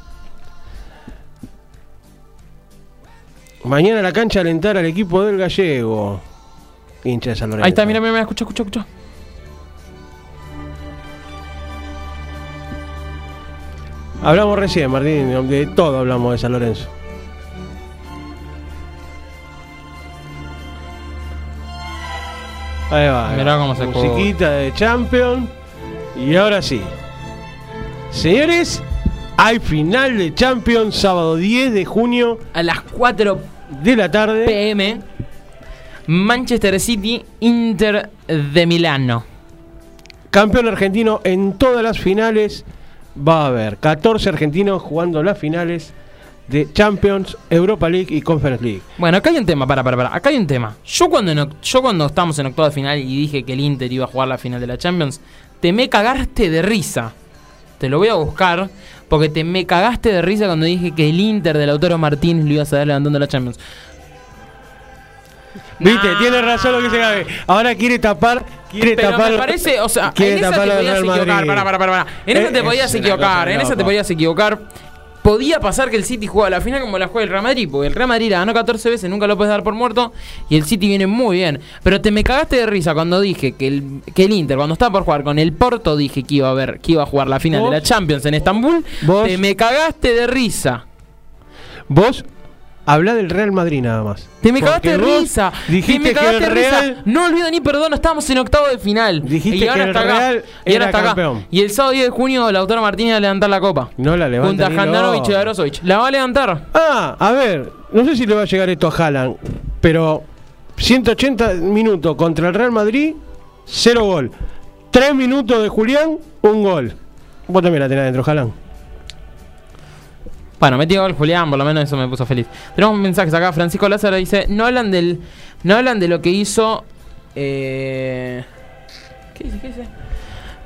Mañana a la cancha a alentar al equipo del gallego. Hincha de San Lorenzo. Ahí está, mira, mira, mira, escucha, escucha, escucha. Hablamos recién, Martín, de todo hablamos de San Lorenzo. Ahí va. Mirá cómo se Musiquita de Champion. Y ahora sí. Señores, hay final de Champions, sábado 10 de junio A las 4 de la tarde. pm, Manchester City, Inter de Milano. Campeón argentino en todas las finales. Va a haber 14 argentinos jugando las finales de Champions, Europa League y Conference League. Bueno, acá hay un tema, para, para, para. Acá hay un tema. Yo cuando, en yo cuando estábamos en octavo de final y dije que el Inter iba a jugar la final de la Champions, te me cagaste de risa. Te lo voy a buscar, porque te me cagaste de risa cuando dije que el Inter de Lautaro Martínez lo iba a saber levantando la Champions. Viste, Nah. tiene razón lo que dice Gaby. Ahora quiere tapar, quiere Pero tapar. me parece, o sea, en esa te del podías equivocar. Para, para, para. En esa Eh, te podías equivocar, en esa te podías equivocar. Podía pasar que el City juega la final como la juega el Real Madrid, porque el Real Madrid la ganó 14 veces, nunca lo puedes dar por muerto, y el City viene muy bien. Pero te me cagaste de risa cuando dije que el, que el Inter, cuando estaba por jugar con el Porto, dije que iba a ver, que iba a jugar la final ¿Vos? de la Champions en Estambul. ¿Vos? Te me cagaste de risa. Vos habla del Real Madrid nada más. Te me cagaste de risa. Dijiste te me que el de risa. Real No olvido ni perdón, estamos en octavo de final. Dijiste y ahora que el está acá. Y ahora acá. campeón. Y el sábado 10 de junio Lautaro Martínez va a levantar la copa. no la levanta. Junto a y. La va a levantar. Ah, a ver, no sé si le va a llegar esto a Haaland, pero 180 minutos contra el Real Madrid, cero gol. 3 minutos de Julián, un gol. Vos también la tenés dentro, Haaland. Bueno, metió gol Julián, por lo menos eso me puso feliz. Tenemos mensajes acá. Francisco Lázaro dice: No hablan del. No hablan de lo que hizo. Eh, ¿Qué dice? ¿Qué dice?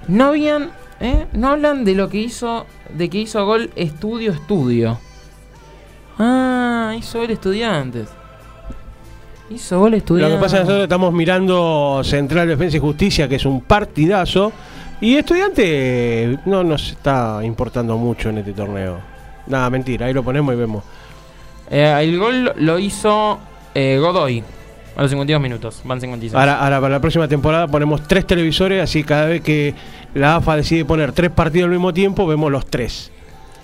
No habían. ¿eh? No hablan de lo que hizo. De que hizo gol estudio estudio. Ah, hizo gol estudiantes. Hizo gol Lo estudiantes. que pasa es que nosotros estamos mirando Central Defensa y Justicia, que es un partidazo, y Estudiante no nos está importando mucho en este torneo. Nada, mentira, ahí lo ponemos y vemos. Eh, el gol lo hizo eh, Godoy. A los 52 minutos, van 56. Ahora, ahora para la próxima temporada ponemos tres televisores, así cada vez que la AFA decide poner tres partidos al mismo tiempo, vemos los tres.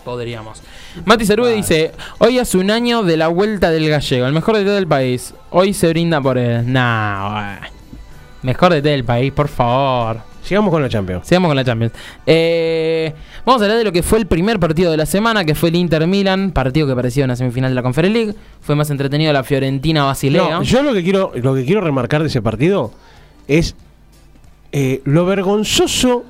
Podríamos. Mati Cerúe dice, hoy hace un año de la vuelta del gallego, el mejor de todo el país. Hoy se brinda por él. Nah, mejor de todo el país, por favor. Sigamos con la Champions. Sigamos con la Champions. Eh, vamos a hablar de lo que fue el primer partido de la semana, que fue el Inter Milan, partido que parecía una semifinal de la Conference League. Fue más entretenido la Fiorentina Basilea. No, yo lo que quiero, lo que quiero remarcar de ese partido es eh, lo vergonzoso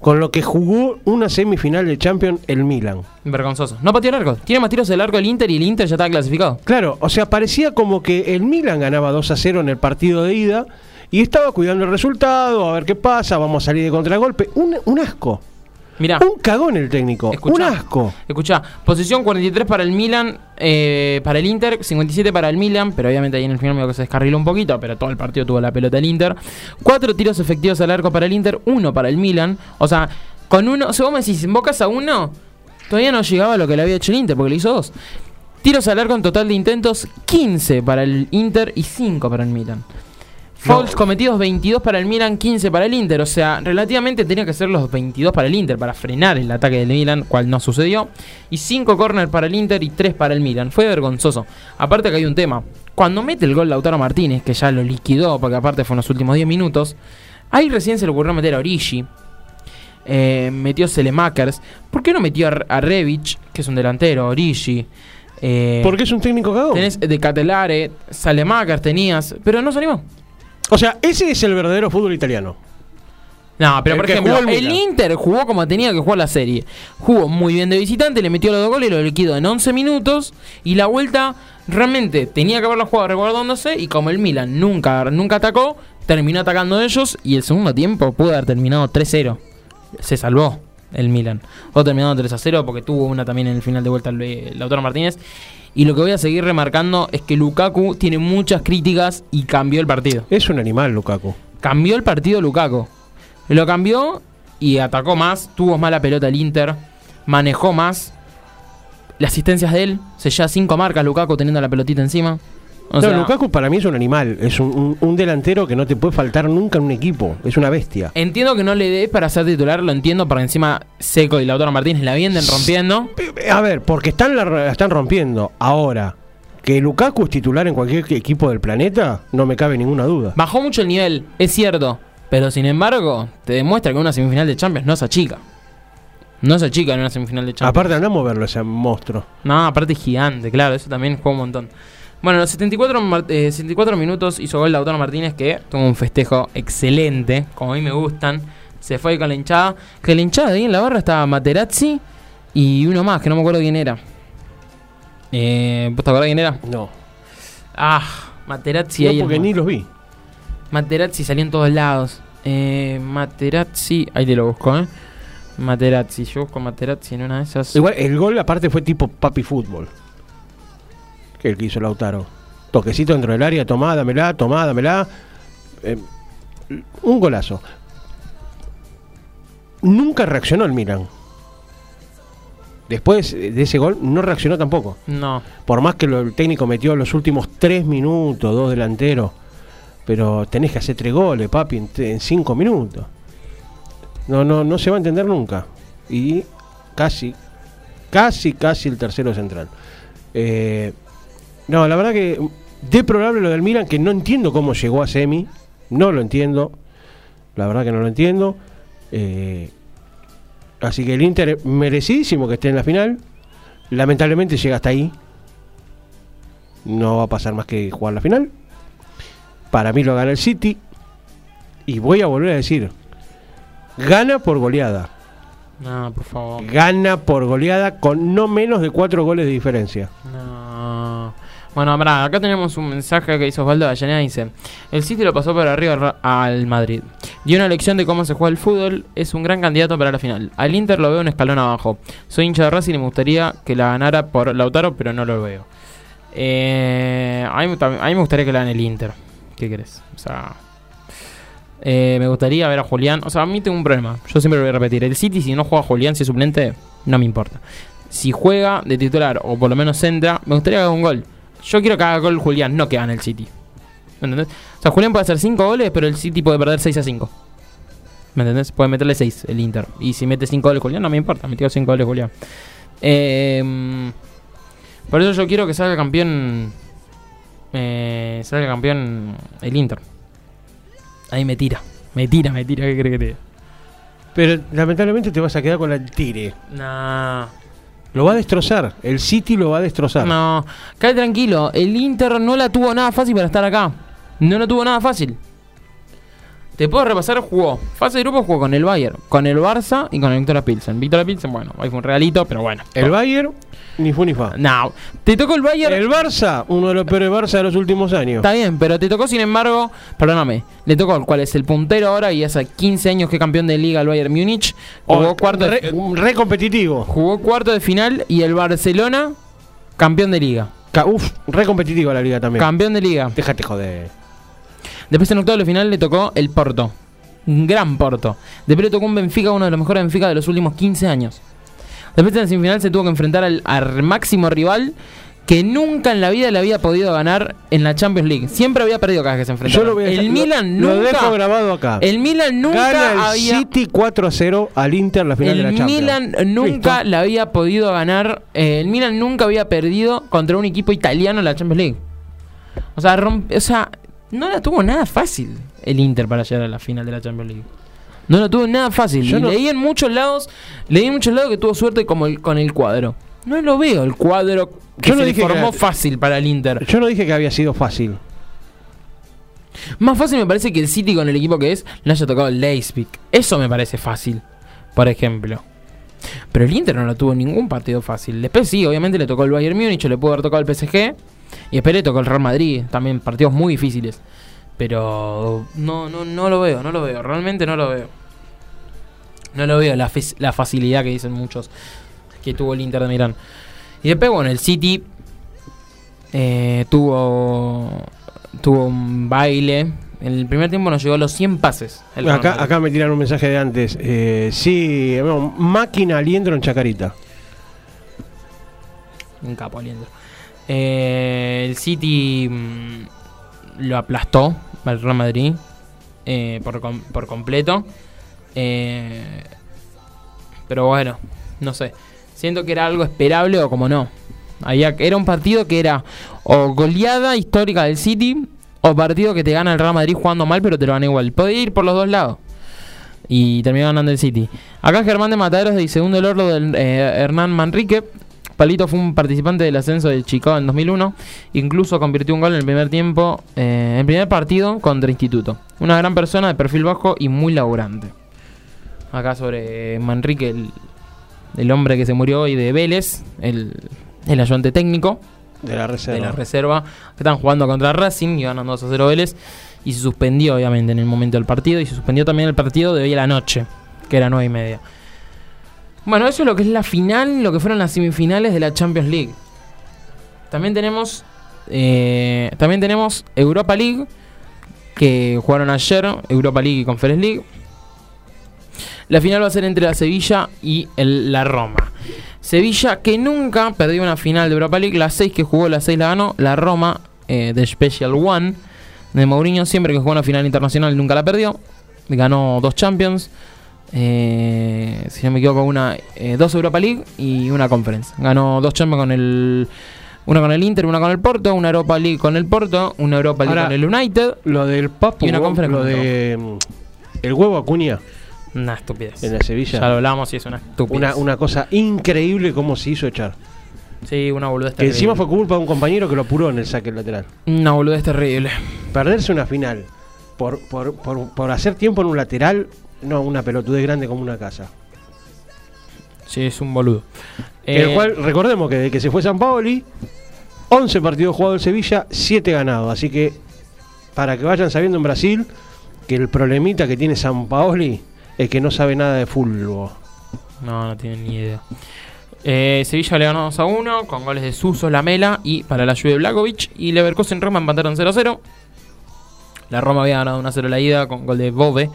con lo que jugó una semifinal de Champions el Milan. Vergonzoso. No pateó el arco. Tiene más tiros del arco el Inter y el Inter ya está clasificado. Claro, o sea, parecía como que el Milan ganaba 2 a 0 en el partido de ida y estaba cuidando el resultado, a ver qué pasa, vamos a salir de contragolpe. Un, un asco. Mirá. Un cagón el técnico. Un Escuchá. asco. Escuchá, posición 43 para el Milan, eh, para el Inter, 57 para el Milan, pero obviamente ahí en el final medio que se descarriló un poquito, pero todo el partido tuvo la pelota el Inter. Cuatro tiros efectivos al arco para el Inter, uno para el Milan. O sea, con uno, si vos me decís, invocas a uno, todavía no llegaba a lo que le había hecho el Inter, porque le hizo dos. Tiros al arco en total de intentos, 15 para el Inter y 5 para el Milan. Fouls No. cometidos 22 para el Milan, 15 para el Inter. O sea, relativamente tenía que ser los 22 para el Inter para frenar el ataque del Milan, cual no sucedió. Y 5 corners para el Inter y 3 para el Milan. Fue vergonzoso. Aparte que hay un tema. Cuando mete el gol Lautaro Martínez, que ya lo liquidó, porque aparte fue en los últimos 10 minutos, ahí recién se le ocurrió meter a Origi. Eh, metió Selemakers. ¿Por qué no metió a, a Rebic, que es un delantero, Origi? Eh, Porque es un técnico cagón. Tenés de Catelare, Salemakers tenías, pero no se animó. O sea, ese es el verdadero fútbol italiano. No, pero El por ejemplo, el el. Inter jugó como tenía que jugar la serie. Jugó muy bien de visitante, le metió los dos goles lo liquidó en 11 minutos. Y la vuelta realmente tenía que haberla jugado reguardándose. Y como el Milan nunca, nunca atacó, terminó atacando ellos. Y el segundo tiempo pudo haber terminado 3-0. Se salvó el Milan. O terminado 3-0 porque tuvo una también en el final de vuelta el, el Lautaro Martínez. Y lo que voy a seguir remarcando es que Lukaku tiene muchas críticas y cambió el partido. Es un animal, Lukaku. Cambió el partido Lukaku. Lo cambió y atacó más, tuvo más la pelota el Inter, manejó más. Las asistencias de él, se lleva cinco marcas Lukaku teniendo la pelotita encima. O no, sea, Lukaku para mí es un animal. Es un, un- un delantero que no te puede faltar nunca en un equipo. Es una bestia. Entiendo que no le dé para ser titular, lo entiendo, porque encima Seco y Lautaro Martínez la vienen rompiendo. Eh, A ver, porque están, la, la están rompiendo. Ahora, que Lukaku es titular en cualquier equipo del planeta, no me cabe ninguna duda. Bajó mucho el nivel, es cierto, pero sin embargo, te demuestra que una semifinal de Champions no es achica. No se achica en una semifinal de Champions. Aparte andamos a verlo ese monstruo. No, aparte es gigante, claro, eso también juega un montón. Bueno, los 74, mar- eh, 74 minutos hizo gol Lautaro Martínez que tuvo un festejo excelente, como a mí me gustan. Se fue con la hinchada. Que la hinchada de ahí en la barra estaba Materazzi y uno más, que no me acuerdo quién era. Eh, ¿Vos te acordás quién era? No. Ah, Materazzi no ahí. porque ni los vi. Materazzi salió en todos lados. Eh, Materazzi, ahí te lo busco, ¿eh? Materazzi, yo busco Materazzi en una de esas. Igual, el gol aparte fue tipo papi fútbol. Que el que hizo Lautaro. Toquecito dentro del área, tomá, dámela, tomá, dámela. Eh, un golazo. Nunca reaccionó el Milan. Después de ese gol no reaccionó tampoco. No. Por más que lo- el técnico metió los últimos tres minutos, dos delanteros. Pero tenés que hacer tres goles, papi, en, en cinco minutos. No, no, no se va a entender nunca. Y casi, casi, casi el tercero central. Eh, no, la verdad que deplorable lo del Milan, que no entiendo cómo llegó a semi. No lo entiendo. La verdad que no lo entiendo. Eh, así que el Inter merecidísimo que esté en la final. Lamentablemente llega hasta ahí. No va a pasar más que jugar la final. Para mí lo gana el City. Y voy a volver a decir. Gana por goleada. No, por favor. Gana por goleada con no menos de cuatro goles de diferencia. No. Bueno, acá tenemos un mensaje que hizo Osvaldo Avellaneda. Dice: El City lo pasó por arriba al Madrid. Dio una lección de cómo se juega el fútbol. Es un gran candidato para la final. Al Inter lo veo un escalón abajo. Soy hincha de Racing y me gustaría que la ganara por Lautaro, pero no lo veo. Eh, a mí me gustaría que la gane el Inter. ¿Qué crees? O sea. eh, me gustaría ver a Julián. O sea, a mí tengo un problema. Yo siempre lo voy a repetir. El City, si no juega Julián, si es suplente, no me importa. Si juega de titular o por lo menos entra, me gustaría que haga un gol. Yo quiero que haga gol Julián, no que gane el City. ¿Me entendés? O sea, Julián puede hacer 5 goles, pero el City puede perder 6 a 5. ¿Me entendés? Puede meterle 6 el Inter. Y si mete 5 goles Julián, no me importa, metió 5 goles Julián. Eh, por eso yo quiero que salga campeón. Eh, salga campeón el Inter. Ahí me tira. Me tira, me tira. ¿Qué crees que te diga? Pero lamentablemente te vas a quedar con el tire. No. Lo va a destrozar. El City lo va a destrozar. No. Cae tranquilo. El Inter no la tuvo nada fácil para estar acá. No la tuvo nada fácil. Te puedo repasar, jugó. Fase de grupo jugó con el Bayern, con el Barça y con el Victoria Pilsen. Victoria Pilsen, bueno, ahí fue un regalito, pero bueno. El Bayern, ni fu ni fa. No. Te tocó el Bayern. El Barça, uno de los peores Barça de los últimos años. Está bien, pero te tocó, sin embargo, perdóname, le tocó cuál es el puntero ahora y hace 15 años que campeón de liga el Bayern Múnich. Jugó, Oh, cuarto, re, de, re competitivo. jugó cuarto de final y el Barcelona, campeón de liga. Uf, re competitivo la liga también. Campeón de liga. Déjate joder. Después en octavo de final le tocó el Porto. Un gran Porto. Después le tocó un Benfica, uno de los mejores Benfica de los últimos 15 años. Después en la semifinal se tuvo que enfrentar al, al máximo rival que nunca en la vida le había podido ganar en la Champions League. Siempre había perdido cada vez que se enfrentaba. Yo lo voy a el lo- Milan lo nunca. dejo grabado acá. El Milan nunca Gana el había. City 4 a 0 al Inter en la final de la El Champions. Milan nunca le había podido ganar. eh, el Milan nunca había perdido contra un equipo italiano en la Champions League. O sea, romp- o sea, no la tuvo nada fácil el Inter para llegar a la final de la Champions League. No la tuvo nada fácil. Yo Y no- leí en muchos lados, leí en muchos lados que tuvo suerte como el- con el cuadro. No lo veo el cuadro que Yo no se dije que formó era- fácil para el Inter. Yo no dije que había sido fácil. Más fácil me parece que el City con el equipo que es le haya tocado el Leipzig. Eso me parece fácil, por ejemplo. Pero el Inter no lo tuvo en ningún partido fácil. Después sí, obviamente le tocó el Bayern Múnich, le pudo haber tocado el PSG. Y le tocó el Real Madrid. También partidos muy difíciles. Pero no, no, no lo veo, no lo veo. Realmente no lo veo. No lo veo la, la facilidad que dicen muchos que tuvo el Inter de Milán. Y después, bueno, el City eh, tuvo tuvo un baile. En el primer tiempo nos llegó a los 100 pases. el Acá, acá me tiran un mensaje de antes. Eh, sí, bueno, máquina aliendro en Chacarita. Un capo aliento. Eh, el City mm, lo aplastó al Real Madrid eh, por, por completo. Eh, pero bueno, no sé. Siento que era algo esperable o como no. Era un partido que era o goleada histórica del City o partido que te gana el Real Madrid jugando mal pero te lo gana igual. Puede ir por los dos lados. Y terminó ganando el City. Acá Germán de Mataderos dice, segundo el orlo del eh, Hernán Manrique. Palito fue un participante del ascenso del Chicago en 2001. Incluso convirtió un gol en el primer tiempo, eh, en el primer partido contra Instituto. Una gran persona de perfil bajo y muy laburante. Acá sobre Manrique, el, el hombre que se murió hoy de Vélez, el, el ayudante técnico De la reserva. de la reserva, que están jugando contra Racing y ganando 2 a 0 Vélez. Y se suspendió, obviamente, en el momento del partido. Y se suspendió también el partido de hoy a la noche, que era 9 y media. Bueno, eso es lo que es la final, lo que fueron las semifinales de la Champions League. También tenemos. eh, también tenemos Europa League. Que jugaron ayer. Europa League y Conference League. La final va a ser entre la Sevilla y la Roma. Sevilla que nunca perdió una final de Europa League. Las 6 que jugó, las 6 la ganó. La Roma eh, de Special One de Mourinho. Siempre que jugó una final internacional nunca la perdió. Ganó dos Champions. Eh, si no me equivoco, una, eh, dos Europa League y una Conference. Ganó dos Champions con el. Una con el Inter, una con el Porto, una Europa League con el Porto, una Europa League Ahora- con el United. Lo del Papu, Y una conferencia lo con de mm, el huevo Acuña Una estupidez. en la Sevilla. Ya lo hablamos y es una estupidez. Una, una cosa increíble cómo se hizo echar. Sí, una boludez Que terrible. encima fue culpa de un compañero que lo apuró en el saque lateral. Una boludez terrible. Perderse una final por, por, por, por hacer tiempo en un lateral, no, una pelotudez grande como una casa. Sí, es un boludo. Que el Eh, cual, recordemos que desde que se fue San Paoli, 11 partidos jugados en Sevilla, 7 ganados. Así que, para que vayan sabiendo en Brasil, que el problemita que tiene San Paoli es que no sabe nada de fútbol. No, no tienen ni idea. Eh, Sevilla le ganó 2 a 1 con goles de Suso, Lamela y para la Juve Blagovic. Y Leverkusen Roma empataron 0 a 0. La Roma había ganado 1 a 0 la ida con gol de Bove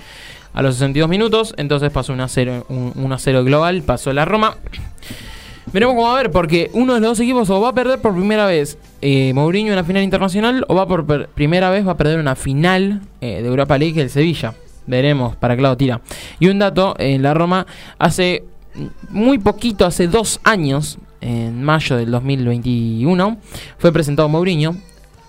a los 62 minutos. Entonces pasó 1 a 0, un, 1 a 0 global. Pasó la Roma. Veremos cómo va a ver, porque uno de los dos equipos o va a perder por primera vez eh, Mourinho en una final internacional o va por primera vez va a perder una final eh, de Europa League el Sevilla. Veremos para qué lado tira. Y un dato, en la Roma hace muy poquito, hace dos años, en mayo del 2021, fue presentado Mourinho.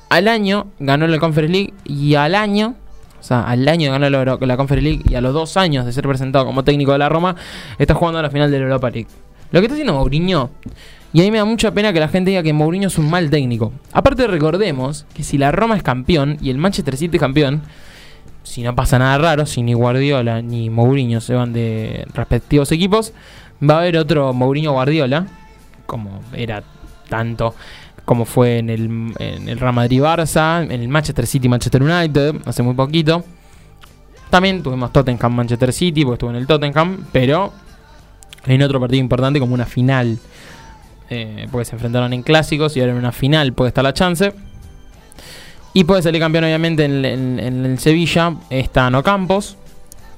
Al año ganó la Conference League y al año, o sea, al año ganó la, la Conference League y a los dos años de ser presentado como técnico de la Roma, está jugando a la final de la Europa League. Lo que está haciendo Mourinho, y a mí me da mucha pena que la gente diga que Mourinho es un mal técnico. Aparte recordemos que si la Roma es campeón y el Manchester City es campeón, si no pasa nada raro, si ni Guardiola ni Mourinho se van de respectivos equipos, va a haber otro Mourinho Guardiola, como era tanto como fue en el, en el Real Madrid Barça, en el Manchester City Manchester United, hace muy poquito. También tuvimos Tottenham Manchester City, porque estuvo en el Tottenham, pero en otro partido importante como una final. eh, porque se enfrentaron en clásicos y ahora en una final puede estar la chance. Y puede salir campeón obviamente en, en- en el Sevilla. Están Ocampos,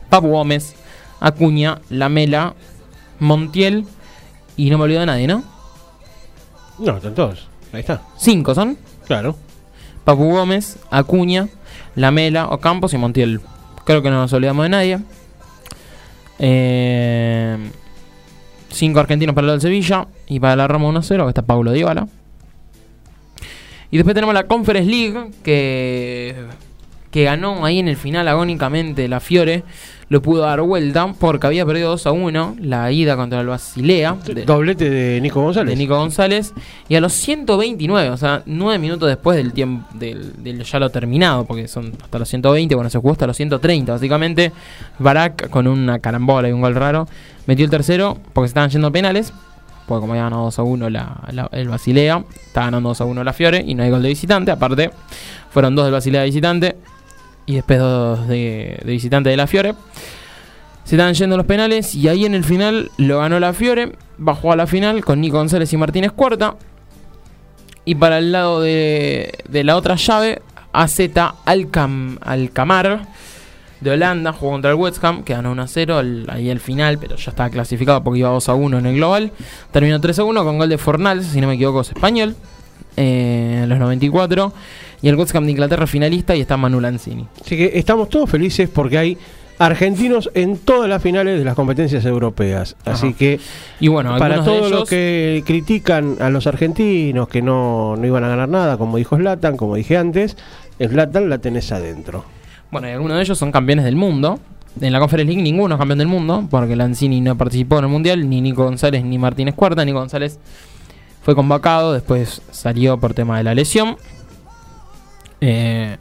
Papu Gómez, Acuña, Lamela, Montiel y no me olvido de nadie, ¿no? No, están todos. Ahí está. Cinco son. Claro. Papu Gómez, Acuña, Lamela, Ocampos y Montiel. Creo que no nos olvidamos de nadie. Eh, cinco argentinos para el del Sevilla y para la Roma 1-0, que está Paulo Dybala. Y después tenemos la Conference League, que, que ganó ahí en el final agónicamente la Fiore. Lo pudo dar vuelta porque había perdido 2 a 1 la ida contra el Basilea. de- Doblete de Nico González. de Nico González. Y a los 129, o sea, 9 minutos después del tiempo del, del ya lo terminado, porque son hasta los 120, bueno, se jugó hasta los 130, básicamente. Barak con una carambola y un gol raro metió el tercero porque se estaban yendo penales. Porque como había ganado 2 a 1 la, la- el Basilea, está ganando 2 a 1 la Fiore y no hay gol de visitante. Aparte, fueron dos del Basilea de visitante y después de, visitante de la Fiore. Se estaban yendo los penales y ahí en el final lo ganó la Fiore. Bajó a la final con Nico González y Martínez Cuarta. Y para el lado de, la otra llave, AZ Alcam, Alcamar de Holanda jugó contra el West Ham, que ganó 1 a 0 al- ahí al final, pero ya estaba clasificado porque iba 2 a 1 en el global. Terminó 3 a 1 con gol de Fornals, si no me equivoco, es español. eh, en los 94. Y el West Ham de Inglaterra finalista y está Manu Lanzini. Así que estamos todos felices porque hay argentinos en todas las finales de las competencias europeas. Así Ajá. que Y bueno, para todos los que critican a los argentinos que no, no iban a ganar nada, como dijo Slatan, como dije antes, Slatan la tenés adentro. Bueno, y algunos de ellos son campeones del mundo. En la Conference League ninguno es campeón del mundo, porque Lanzini no participó en el Mundial, ni Nico González ni Martínez Cuarta. Nico González fue convocado, después salió por tema de la lesión. Eh,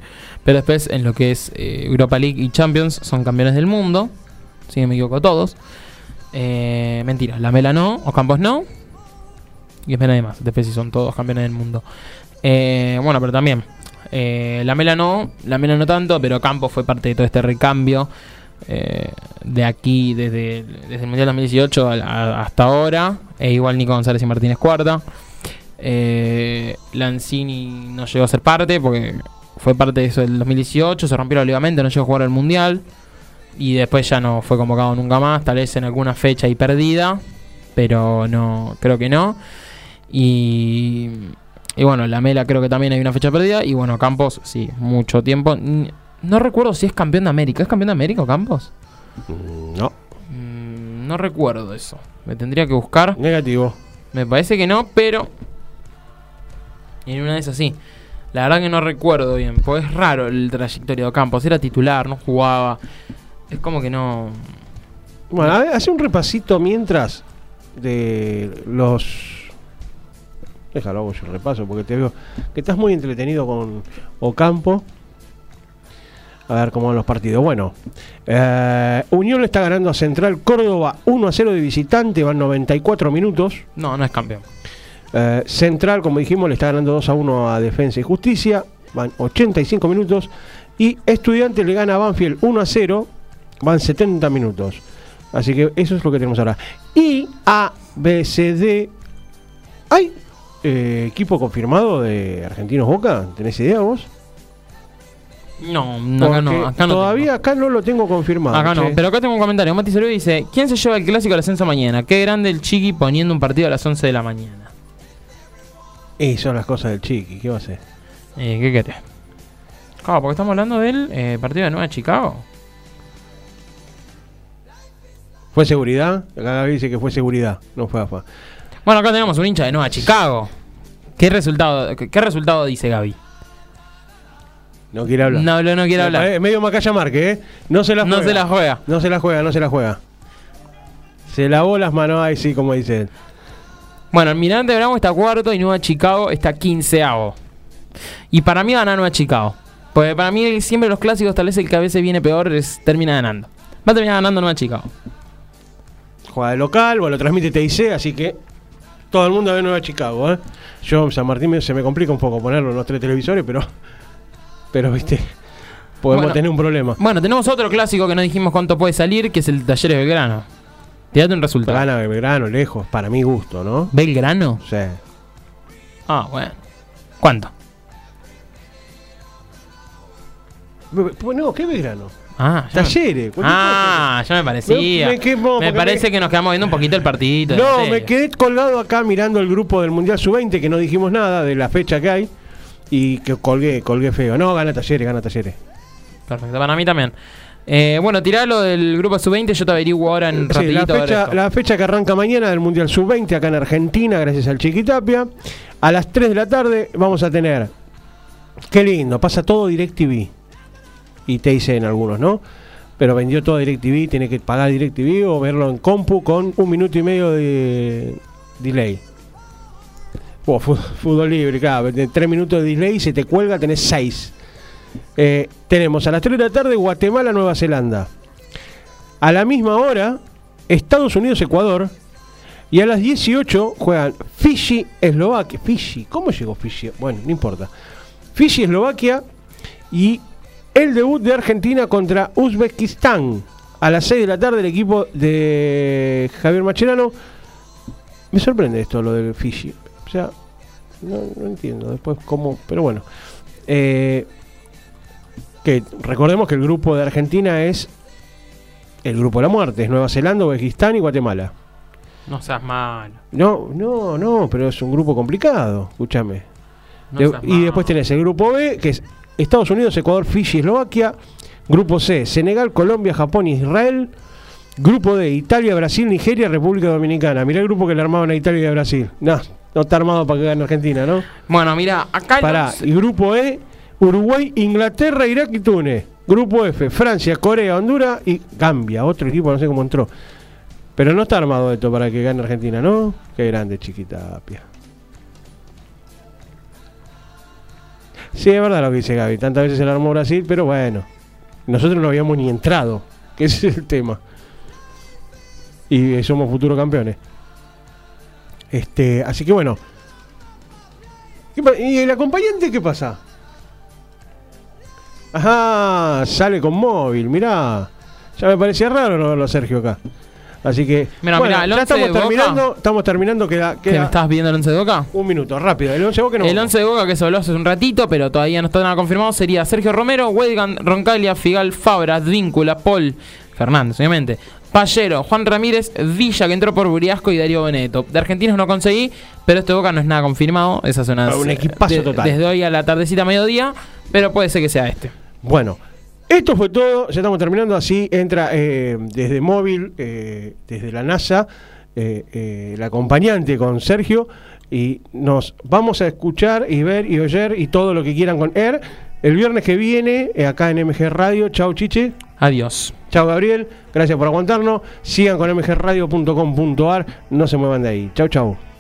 pero después en lo que es eh, Europa League y Champions son campeones del mundo. Si no me equivoco todos. Eh, mentira, la Mela no, Ocampos no. Y después nadie más. Después sí son todos campeones del mundo. Eh, bueno, pero también. la Mela no, la Mela no tanto, pero Campos fue parte de todo este recambio. de aquí, desde, desde el Mundial 2018 a- a- hasta ahora. E igual Nico González y Martínez Cuarta. Eh, Lanzini no llegó a ser parte porque fue parte de eso del 2018. Se rompió el ligamento, no llegó a jugar al Mundial. Y después ya no fue convocado nunca más. Tal vez en alguna fecha y perdida. Pero no, creo que no. Y, y bueno, la Mela creo que también hay una fecha perdida. Y bueno, Campos, sí, mucho tiempo. No recuerdo si es campeón de América. ¿Es campeón de América o Campos? Mm, No, Mm, no recuerdo eso. Me tendría que buscar. negativo. Me parece que no, pero. En una de esas sí. La verdad que no recuerdo bien. Pues es raro el trayectoria de Campos. Era titular, no jugaba. Es como que no. Bueno, a ver, hace un repasito mientras de los. Déjalo, hago yo repaso porque te veo que estás muy entretenido con Ocampo. A ver cómo van los partidos. Bueno, eh, Unión le está ganando a Central Córdoba 1 a 0 de visitante, van 94 minutos. No, no es campeón. Eh, Central, como dijimos, le está ganando 2 a 1 a Defensa y Justicia, van 85 minutos. Y Estudiantes le gana a Banfield 1 a 0, van 70 minutos. Así que eso es lo que tenemos ahora. Y A, B, C, D. ¿Hay eh, equipo confirmado de Argentinos Boca? ¿Tenés idea vos? No, no, acá no, Porque acá no. todavía tengo. acá no lo tengo confirmado. Acá no, pero acá tengo un comentario. Mati Cerú dice: ¿Quién se lleva el clásico al ascenso mañana? Qué grande el Chiqui poniendo un partido a las 11 de la mañana. Y son las cosas del chiqui, ¿qué va a hacer? Eh, ¿Qué querés? Claro, porque estamos hablando del eh, partido de Nueva Chicago. ¿Fue seguridad? Acá Gaby dice que fue seguridad, no fue AFA. Bueno, acá tenemos un hincha de Nueva Chicago. ¿Qué resultado, qué, qué resultado dice Gaby? No quiere hablar. No, no, no quiere hablar. pare- Medio Macaya Marque, ¿eh? No se la No juega. se la juega. No se la juega, no se la juega. Se lavó las manos, ahí sí, como dicen. Bueno, el Mirante Bravo está cuarto y Nueva Chicago está quinceavo. Y para mí gana Nueva Chicago. Porque para mí siempre los clásicos, tal vez el que a veces viene peor, es, termina ganando. Va a terminar ganando Nueva Chicago. Juega de local, bueno, lo transmite TIC, así que todo el mundo ve Nueva Chicago, ¿eh? Yo, San Martín, se me complica un poco ponerlo en los tres televisores, pero. Pero, viste. Podemos Bueno. tener un problema. Bueno, tenemos otro clásico que no dijimos cuánto puede salir, que es el Talleres Belgrano. Tirate un resultado. Gana Belgrano, lejos, para mi gusto, ¿no? ¿Belgrano? Sí. Ah, bueno. ¿Cuánto? Be- No, ¿qué Belgrano? Ah, Talleres. Ah, ya me parecía. Me- me quemo, me porque parece me- que nos quedamos viendo un poquito el partidito. No, me quedé colgado acá mirando el grupo del Mundial Sub-20, que no dijimos nada de la fecha que hay. Y que colgué, colgué feo. No, gana Talleres, gana Talleres. Perfecto, para mí también. Eh, bueno, tirá lo del grupo sub-20, yo te averiguo ahora en Sí, la, rapidito. fecha, la fecha que arranca mañana del Mundial Sub-20 acá en Argentina, gracias al Chiquitapia. A las 3 de la tarde vamos a tener. Qué lindo, pasa todo DirecTV. Y TIC en algunos, ¿no? Pero vendió todo DirecTV, tiene que pagar DirecTV o verlo en compu con un minuto y medio de delay. Fu- fútbol libre, claro, 3 minutos de delay, se te cuelga, tenés 6. tenemos a las 3 de la tarde Guatemala, Nueva Zelanda. A la misma hora, Estados Unidos, Ecuador. Y a las 18 juegan Fiji, Eslovaquia. Fiji, ¿cómo llegó Fiji? Bueno, no importa. Fiji, Eslovaquia. Y el debut de Argentina contra Uzbekistán. A las 6 de la tarde, el equipo de Javier Macherano. Me sorprende esto, lo del Fiji. O sea, no, no entiendo después cómo. Pero bueno. Eh, que recordemos que el grupo de Argentina es el grupo de la muerte, es Nueva Zelanda, Uzbekistán y Guatemala. No seas malo. No, no, no, pero es un grupo complicado, escúchame. no De- seas y malo. después tenés el grupo B, que es Estados Unidos, Ecuador, Fiji, Eslovaquia. Grupo C, Senegal, Colombia, Japón Israel. Grupo D, Italia, Brasil, Nigeria, República Dominicana. Mirá el grupo que le armaban a Italia y a Brasil. No, no está armado para que gane Argentina, ¿no? Bueno, mira, acá Pará, once- y grupo E, Uruguay, Inglaterra, Irak y Túnez. Grupo F, Francia, Corea, Honduras y Gambia. Otro equipo, no sé cómo entró. Pero no está armado esto para que gane Argentina, ¿no? Qué grande, chiquita. Sí, es verdad lo que dice Gaby. Tantas veces se lo armó Brasil, pero bueno. Nosotros no habíamos ni entrado. Que ese es el tema. Y eh, somos futuros campeones. Este, así que bueno. ¿Qué pa- ¿Y el acompañante qué pasa? Ajá, sale con móvil, mirá. Ya me parecía raro no verlo a Sergio acá. Así que. Mirá, bueno, mirá, el ya 11 estamos de Boca. terminando. Estamos terminando, queda, ¿Que me queda estabas viendo el 11 de Boca? un minuto, rápido. El 11 Boca no. El 11 de Boca que se habló hace un ratito, pero todavía no está nada confirmado, sería Sergio Romero, Wedgan, Roncalia, Figal, Fabra, Víncula, Paul, Fernández, obviamente. Pallero, Juan Ramírez, Villa, que entró por Buriasco y Darío Beneto. De argentinos no conseguí, pero este Boca no es nada confirmado. Esa zona Ah, un equipazo total. Desde hoy a la tardecita, mediodía, pero puede ser que sea este. Bueno, esto fue todo. Ya estamos terminando. Así entra eh, desde móvil, eh, desde la NASA, eh, eh, el acompañante con Sergio. Y nos vamos a escuchar y ver y oír y todo lo que quieran con Air. El viernes que viene, eh, acá en MG Radio. Chau, Chiche. Adiós. Chau, Gabriel. Gracias por aguantarnos. Sigan con mgradio.com.ar. No se muevan de ahí. Chau, chau.